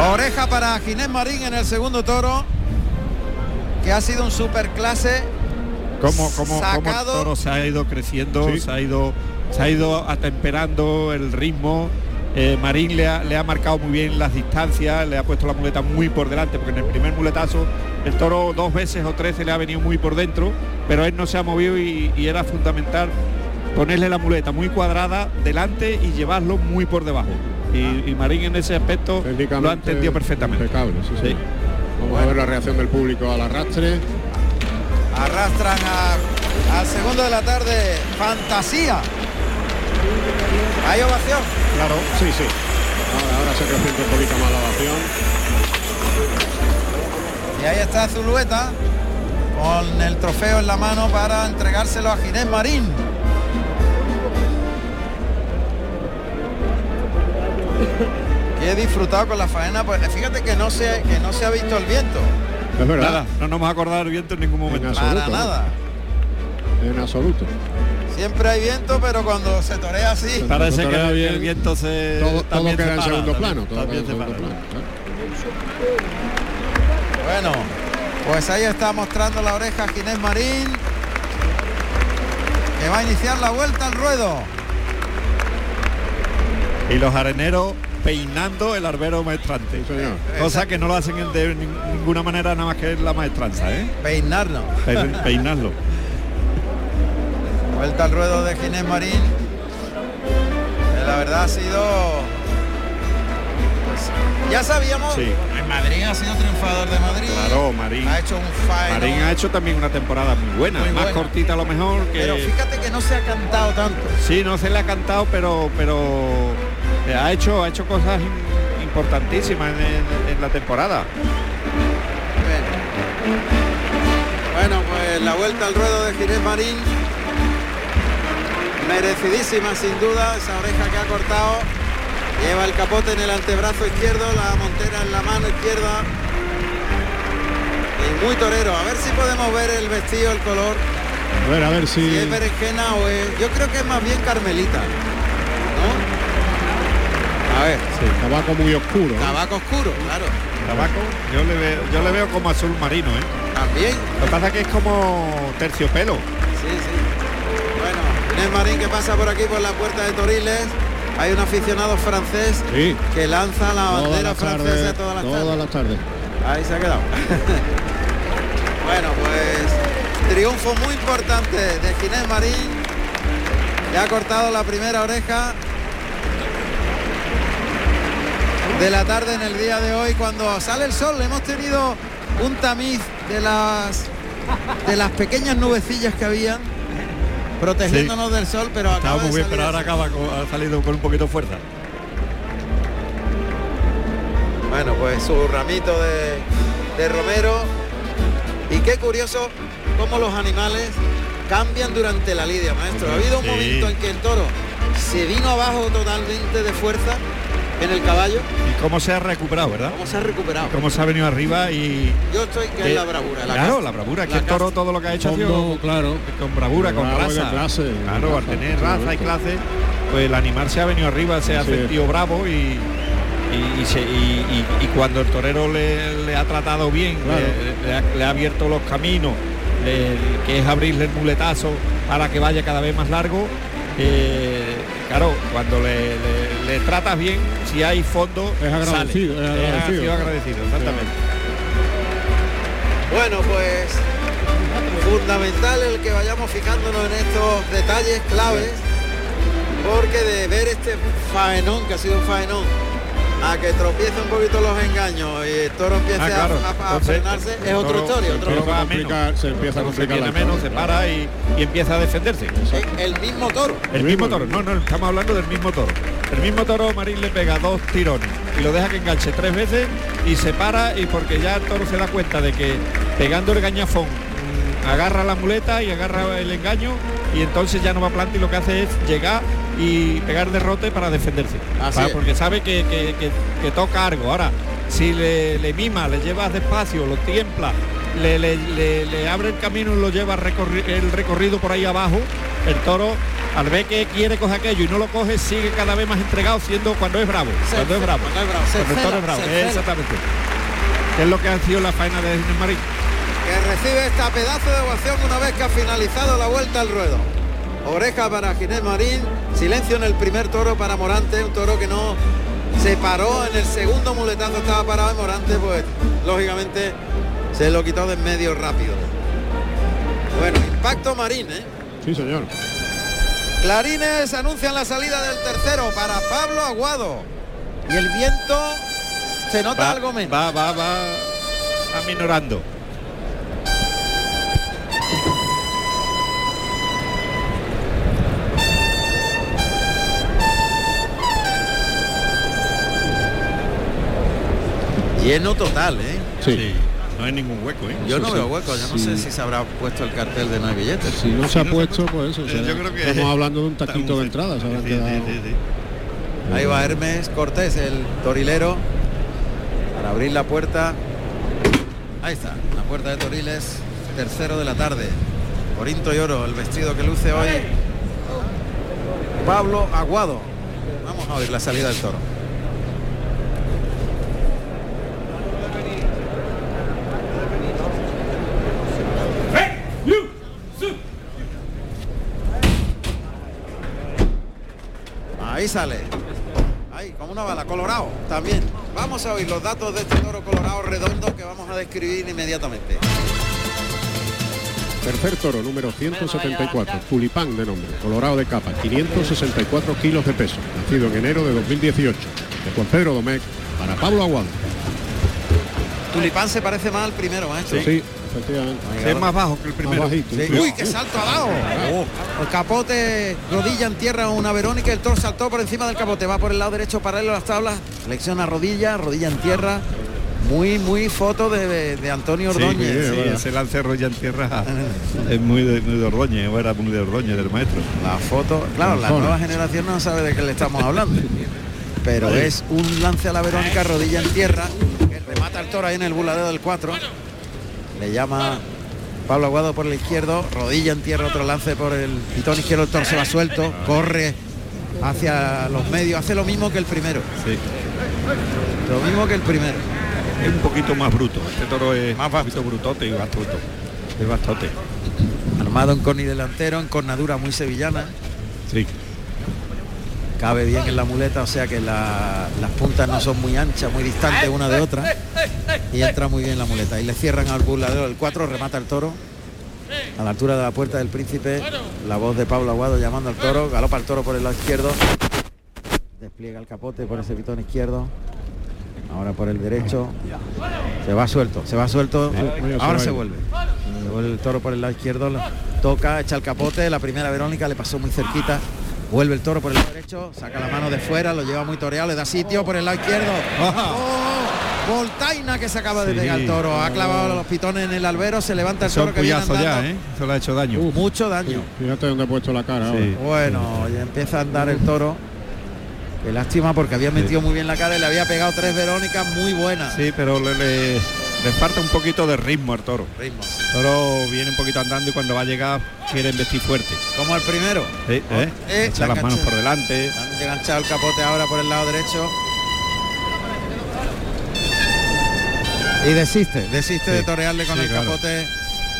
Oreja para Ginés Marín en el segundo toro, que ha sido un super clase. Cómo, cómo, cómo el toro se ha ido creciendo, Sí. se ha ido, se ha ido atemperando el ritmo. Eh, Marín le ha, le ha marcado muy bien las distancias, le ha puesto la muleta muy por delante, porque en el primer muletazo el toro dos veces o tres se le ha venido muy por dentro, pero él no se ha movido y, y era fundamental ponerle la muleta muy cuadrada delante y llevarlo muy por debajo. Y, y Marín en ese aspecto lo ha entendido perfectamente. Impecable, sí, sí. Sí. Vamos a ver la reacción del público al arrastre. Arrastran a- al segundo de la tarde, fantasía. Hay ovación. Claro, sí, sí. Ahora, ahora se resiente un poquito más la ovación. Y ahí está Zulueta con el trofeo en la mano para entregárselo a Ginés Marín. Que he disfrutado con la faena, pues fíjate que no se, que no se ha visto el viento. Es verdad. Nada, no nos hemos acordado del viento en ningún momento. En Para nada. En absoluto. Siempre hay viento, pero cuando se torea así. Parece que el, bien. el viento se Todo, todo queda se en segundo también- plano. Todo queda también en se segundo para. plano. claro. Bueno, pues ahí está mostrando la oreja Ginés Marín. Que va a iniciar la vuelta al ruedo. Y los areneros peinando el arbero maestrante. Sí. Cosa que no lo hacen de nin- ninguna manera nada más que la maestranza, ¿eh? Peinarnos. Pe- Peinarlo. Vuelta al ruedo de Ginés Marín. Que la verdad ha sido. pues, ya sabíamos. Sí. En Madrid ha sido triunfador de Madrid. Claro, Marín. Ha hecho un faeno. Marín ha hecho también una temporada muy buena, Muy más buena. cortita a lo mejor que. Pero fíjate que no se ha cantado tanto. Sí, no se le ha cantado, pero pero eh, ha hecho ha hecho cosas importantísimas en, en- en la temporada. Bueno, pues la vuelta al ruedo de Ginés Marín. Merecidísima sin duda, esa oreja que ha cortado. Lleva el capote en el antebrazo izquierdo, la montera en la mano izquierda. Y muy torero. A ver si podemos ver el vestido, el color. A ver, a ver si. Si es berenjena o es. Yo creo que es más bien carmelita. ¿No? A ver. Tabaco muy oscuro. ¿no? Tabaco oscuro, claro. Tabaco, yo le veo, yo le veo como azul marino, ¿eh? También. Lo que pasa es que es como terciopelo. Sí, sí. Bueno, Inés Marín que pasa por aquí por la puerta de Toriles. Hay un aficionado francés Sí. que lanza la Todas bandera francesa todas las Todas tardes. las tardes. Ahí se ha quedado. bueno, pues triunfo muy importante de Ginés Marín. Que ha cortado la primera oreja de la tarde en el día de hoy cuando sale el sol. Hemos tenido un tamiz de las de las pequeñas nubecillas que habían protegiéndonos del sol, pero acaba Estaba muy bien, pero ahora acaba con- ha salido con un poquito de fuerza. Bueno, pues su ramito de, de romero. Y qué curioso cómo los animales cambian durante la lidia, maestro. Ha habido un Sí. momento en que el toro se vino abajo totalmente de fuerza en el caballo. Y cómo se ha recuperado, ¿verdad? ¿Cómo se ha recuperado? Cómo se ha venido arriba y... Yo estoy que Eh, es la bravura. La claro, la bravura, que el toro todo lo que ha hecho Fondo, claro. con bravura, con raza. clase, claro, al tener raza y clase, pues el animal se ha venido arriba, se ha sentido bravo y, y, y se- y- y- y cuando el torero le, le ha tratado bien, Claro. le, le ha, le ha abierto los caminos, le- que es abrirle el muletazo para que vaya cada vez más largo, eh, claro, cuando le, le- le tratas bien, si hay fondo, Es agradecido, sale. es agradecido. sido agradecido, exactamente. Bueno, pues fundamental el que vayamos fijándonos en estos detalles claves, porque de ver este faenón, que ha sido un faenón, a que tropiece un poquito los engaños y el toro empiece Ah, claro. a, a- a Entonces, frenarse, es toro- historia, el toro a se empieza a Se complicar viene la menos, cosa. se para y, y empieza a defenderse. el mismo toro. El mismo toro, no, no, estamos hablando del mismo toro. El mismo toro Marín le pega dos tirones y lo deja que enganche tres veces y se para y porque ya el toro se da cuenta de que pegando el gañafón mm, agarra la muleta y agarra el engaño y entonces ya no va planta y lo que hace es llegar y pegar derrote para defenderse. Así porque sabe que, que- que- que toca algo. Ahora, si le, le mima, le llevas despacio, lo tiempla, le, le- le- le abre el camino y lo lleva recorri- el recorrido por ahí abajo, el toro al ver que quiere coger aquello y no lo coge, sigue cada vez más entregado siendo cuando es bravo. Se- cuando es bravo. cuando es bravo, se Cuando el toro es bravo. Exactamente. Que es lo que ha sido la faena de Ginés Marín. que recibe esta pedazo de ovación una vez que ha finalizado la vuelta al ruedo. Oreja para Ginés Marín, silencio en el primer toro para Morante, un toro que no se paró en el segundo muletazo, estaba parado y Morante pues lógicamente se lo quitó de en medio rápido. Bueno, impacto Marín, ¿eh? Sí, señor. Clarines anuncian la salida del tercero para Pablo Aguado. Y el viento se nota Va, algo menos. va, va, va aminorando. Lleno total, ¿eh? Sí. No hay ningún hueco, ¿eh? Yo no Sí, veo hueco, yo no Sí. sé si se habrá puesto el cartel de no hay billetes. Si no se ha puesto, pues eso. o sea, Yo creo que estamos hablando de un taquito de entrada. Se habrán sí, quedado- sí, sí, sí. Ahí va Hermes Cortés, el torilero, para abrir la puerta. Ahí está, la puerta de Toriles, tercero de la tarde. Corinto y oro, el vestido que luce hoy. Pablo Aguado. Vamos a oír la salida del toro. Ahí sale. Ahí, como una bala, colorado también. Vamos a oír los datos de este toro colorado redondo que vamos a describir inmediatamente. Tercer toro, número 174, tulipán de nombre, colorado de capa, 564 kilos de peso, nacido en enero de 2018, de Juan Pedro Domecq, para Pablo Aguado. Tulipán se parece más al primero, maestro. Sí, efectivamente. Sí, es más bajo que el primero. bajito, Sí. Uy, qué salto ha dado. El capote, rodilla en tierra, una Verónica, el toro saltó por encima del capote, va por el lado derecho paralelo a las tablas, flexiona rodilla, rodilla en tierra. Muy, muy foto de, de Antonio Ordóñez. sí, ese lance rollo en tierra es muy de, muy de Ordóñez, era muy de Ordóñez, del maestro. La foto, claro, la nueva generación no sabe de qué le estamos hablando. Pero es un lance a la Verónica, rodilla en tierra, que remata el toro ahí en el buladeo del 4. Le llama Pablo Aguado por el izquierdo, rodilla en tierra, otro lance por el pitón izquierdo, el toro se va suelto, corre hacia los medios, hace lo mismo que el primero. Sí. Lo mismo que el primero. Es un poquito más bruto. Este toro es Más un poquito brutote y bastote. Es bastote. Armado en corni delantero, en cornadura muy sevillana. Sí. Cabe bien en la muleta, o sea que la- las puntas no son muy anchas, muy distantes una de otra. Y entra muy bien la muleta. Y le cierran al burladero el 4, remata el toro. A la altura de la puerta del príncipe, la voz de Pablo Aguado llamando al toro, galopa el toro por el lado izquierdo. Despliega el capote por ese pitón izquierdo. Ahora por el derecho. Se va suelto, se va suelto. Ahora se vuelve. Se vuelve el toro por el lado izquierdo. Toca, echa el capote. La primera Verónica le pasó muy cerquita. Vuelve el toro por el lado derecho, saca la mano de fuera, lo lleva muy toreado, le da sitio por el lado izquierdo. ¡Oh! Voltaina que se acaba de Sí. pegar el toro. Ha clavado los pitones en el albero, se levanta el toro que viene andando. ya, ¿eh? Eso le ha hecho daño. Mucho daño. Fíjate dónde ha puesto la cara. Sí. Bueno, ya empieza a andar el toro. Qué lástima porque había metido muy bien la cara y le había pegado tres Verónicas muy buenas. Sí, pero le, le- le falta un poquito de ritmo al toro. Ritmo, sí. El toro viene un poquito andando y cuando va a llegar quiere investir fuerte. Como el primero. Sí, ¿eh? Eh, Echa la las manos por delante. Han enganchado el capote ahora por el lado derecho. Y desiste, desiste de torearle con sí, el claro. capote.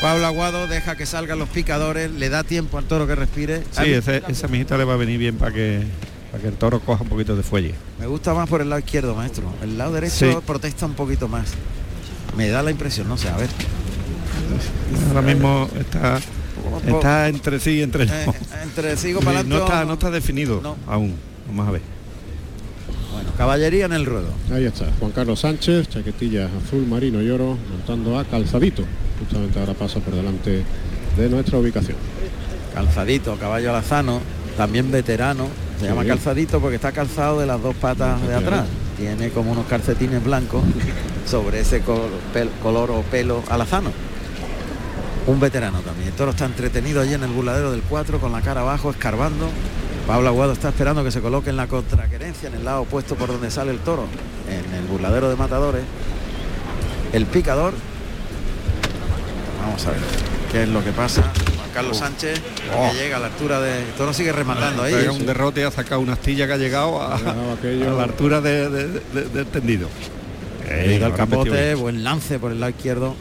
Pablo Aguado deja que salgan los picadores, le da tiempo al toro que respire. Sí, ese- esa mijita le va a venir bien para que, para que el toro coja un poquito de fuelle. Me gusta más por el lado izquierdo, maestro. El lado derecho Sí. protesta un poquito más. Me da la impresión, no sé, a ver. Ahora mismo está, está entre sí y entre no. Eh, entre sigo Sí, para no, está, no está definido No. aún. Vamos a ver. Bueno, caballería en el ruedo. Ahí está, Juan Carlos Sánchez, chaquetilla azul marino y oro, montando a calzadito. Justamente ahora pasa por delante de nuestra ubicación. Calzadito, caballo alazano, también veterano. Se llama calzadito porque está calzado de las dos patas de atrás. Tiene como unos calcetines blancos sobre ese color o pelo alazano. Un veterano también. El toro está entretenido allí en el burladero del 4 con la cara abajo, escarbando. Pablo Aguado está esperando que se coloque en la contraquerencia, en el lado opuesto por donde sale el toro, en el burladero de matadores. El picador. Vamos a ver qué es lo que pasa. Carlos Sánchez, Oh. que llega a la altura de. El toro sigue rematando ahí. Pega un derrote ha sacado una astilla que ha llegado a, a la altura de- de- de- del tendido. Da el capote, buen lance por el lado izquierdo.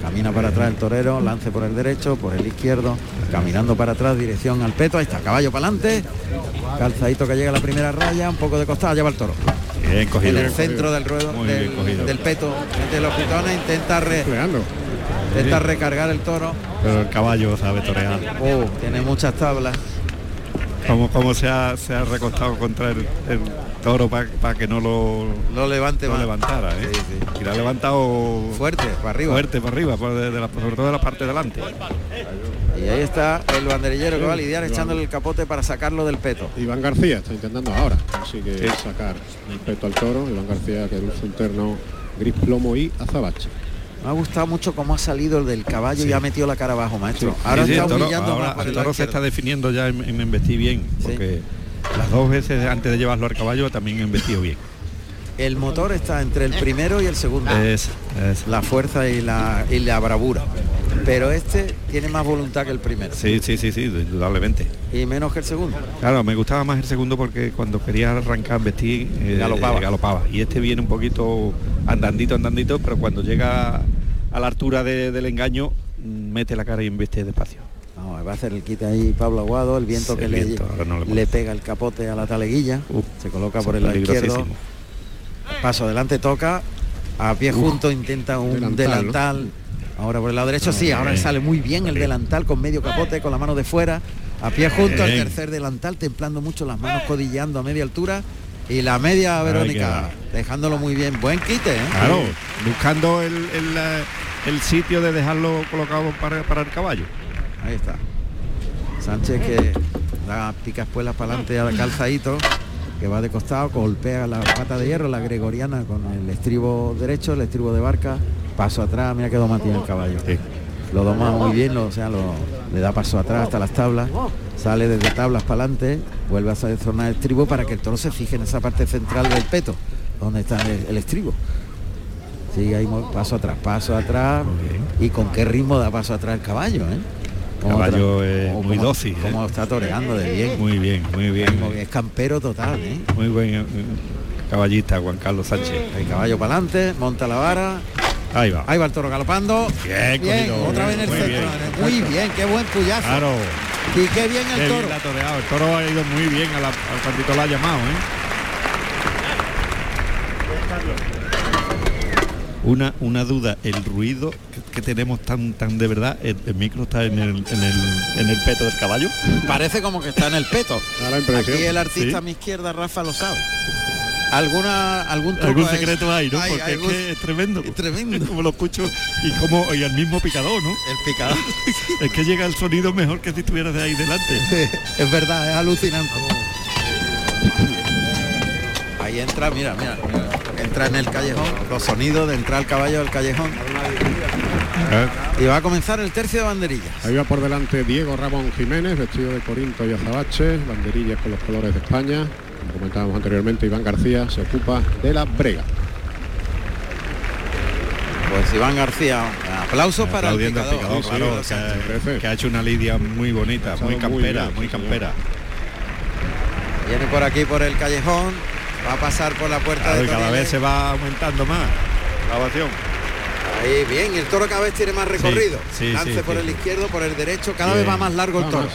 Camina para atrás el torero, lance por el derecho, por el izquierdo, caminando para atrás, dirección al peto, ahí está, caballo para adelante, calzadito que llega a la primera raya, un poco de costada, lleva el toro. Bien cogido. En el centro del ruedo, del, del peto, mete los pitones, intenta, re- intenta recargar el toro. Pero el caballo sabe torear. Oh, tiene muchas tablas. Como, como se, ha, se ha recostado contra el, el toro para que no lo, lo levante lo más. levantara. ¿eh? Y lo ha levantado fuerte, para arriba. Fuerte, para arriba, por de- de la- sobre todo de la parte delante. Y ahí está el banderillero que va a lidiar echándole el capote para sacarlo del peto. Iván García está intentando ahora, consigue sacar el peto al toro. Iván García que luce un terno gris plomo y azabache. Me ha gustado mucho cómo ha salido el del caballo y ha metido la cara abajo, maestro. Ahora sí, está el toro, humillando ahora el toro se está definiendo ya en, en embestir bien, porque las dos veces antes de llevarlo al caballo también he embestido bien. El motor está entre el primero y el segundo. Es, es- La fuerza y la, y la bravura. Pero este tiene más voluntad que el primero. sí, sí, sí, sí, indudablemente. Y menos que el segundo. Claro, me gustaba más el segundo porque cuando quería arrancar vestir eh, Galopaba. eh, galopaba. Y este viene un poquito andandito, andandito, pero cuando llega a la altura de- del engaño mm, mete la cara y embeste despacio. No, va a hacer el quite ahí Pablo Aguado, el viento Sí, que el le, viento, ahora no le le pega el capote a la taleguilla. se coloca por el lado izquierdo. Paso adelante toca. A pie junto intenta un Delantal, delantal. Ahora por el lado derecho, sí, ahora le sale muy bien el delantal con medio capote, con la mano de fuera. A pie junto, el Bien. tercer delantal, templando mucho las manos, codilleando a media altura. Y la media Verónica, dejándolo muy bien. Buen quite, ¿eh? Claro, buscando el, el, eh, el sitio de dejarlo colocado para, para el caballo. Ahí está. Sánchez que da picaspuelas para adelante a calzadito, que va de costado, golpea la pata de hierro, la gregoriana con el estribo derecho, el estribo de barca, paso atrás, mira que doma tiene el caballo. Lo doma muy bien, lo- o sea, lo- le da paso atrás hasta las tablas, sale desde tablas para adelante, vuelve a zonar el estribo para que el toro se fije en esa parte central del peto, donde está el, el estribo. Sigue ahí paso atrás, paso atrás y con qué ritmo da paso atrás el caballo, ¿eh? Caballo otra- es o muy como- dócil. ¿eh? Como está toreando de bien. Muy bien, muy bien. Como es campero total, ¿eh? Muy buen eh, caballista Juan Carlos Sánchez. El caballo para adelante, monta la vara. Ahí va. Ahí va el toro galopando. Bien, cogido, otra vez en el muy centro. bien. Muy bien, qué buen puyazo. Claro. Y qué bien el Qué toro. bien. El toro ha ido muy bien a la, al cuantito la ha llamado, ¿eh? Una, una duda, el ruido que, que tenemos tan tan de verdad, el, el micro está en el, en, el, en el peto del caballo. Parece como que está en el peto. Aquí el artista Sí. a mi izquierda, Rafa, lo sabe. ¿Alguna, algún truco Algún secreto hay, ¿no? Hay, Porque algún- es que es tremendo. tremendo. como lo escucho y como y al mismo picador, ¿no? El picador. es que llega el sonido mejor que si estuvieras de ahí delante. es verdad, es alucinante. Ahí entra, mira, mira, mira, entra en el callejón, los sonidos de entrar al caballo del callejón. Y va a comenzar el tercio de banderillas. Ahí va por delante Diego Ramón Jiménez, vestido de Corinto y azabache, banderillas con los colores de España. Como comentábamos anteriormente, Iván García se ocupa de la brega. Pues Iván García, aplausos para el picador. claro, que, ha hecho una lidia muy bonita, muy muy campera, bien, muy campera. Viene por aquí por el callejón, va a pasar por la puerta Claro, de cada vez se va aumentando más la ovación. Ahí bien, el toro cada vez tiene más recorrido. Sí, sí, Lance sí, por el izquierdo, por el derecho, cada Bien. vez va más largo el toro.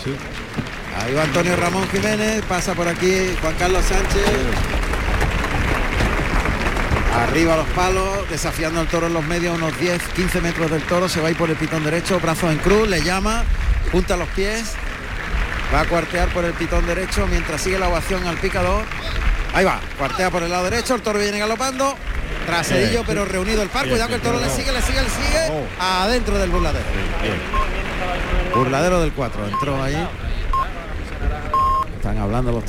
Ahí va Antonio Ramón Jiménez, pasa por aquí Juan Carlos Sánchez. Arriba los palos, desafiando al toro en los medios, unos 10, 15 metros del toro, se va a ir por el pitón derecho, brazos en cruz, le llama, junta los pies, va a cuartear por el pitón derecho mientras sigue la ovación al picador. Ahí va, cuartea por el lado derecho, el toro viene galopando, traserillo pero reunido el par, cuidado que el toro le sigue, le sigue, le sigue, Oh. adentro del burladero. Burladero del 4, entró ahí. Están hablando los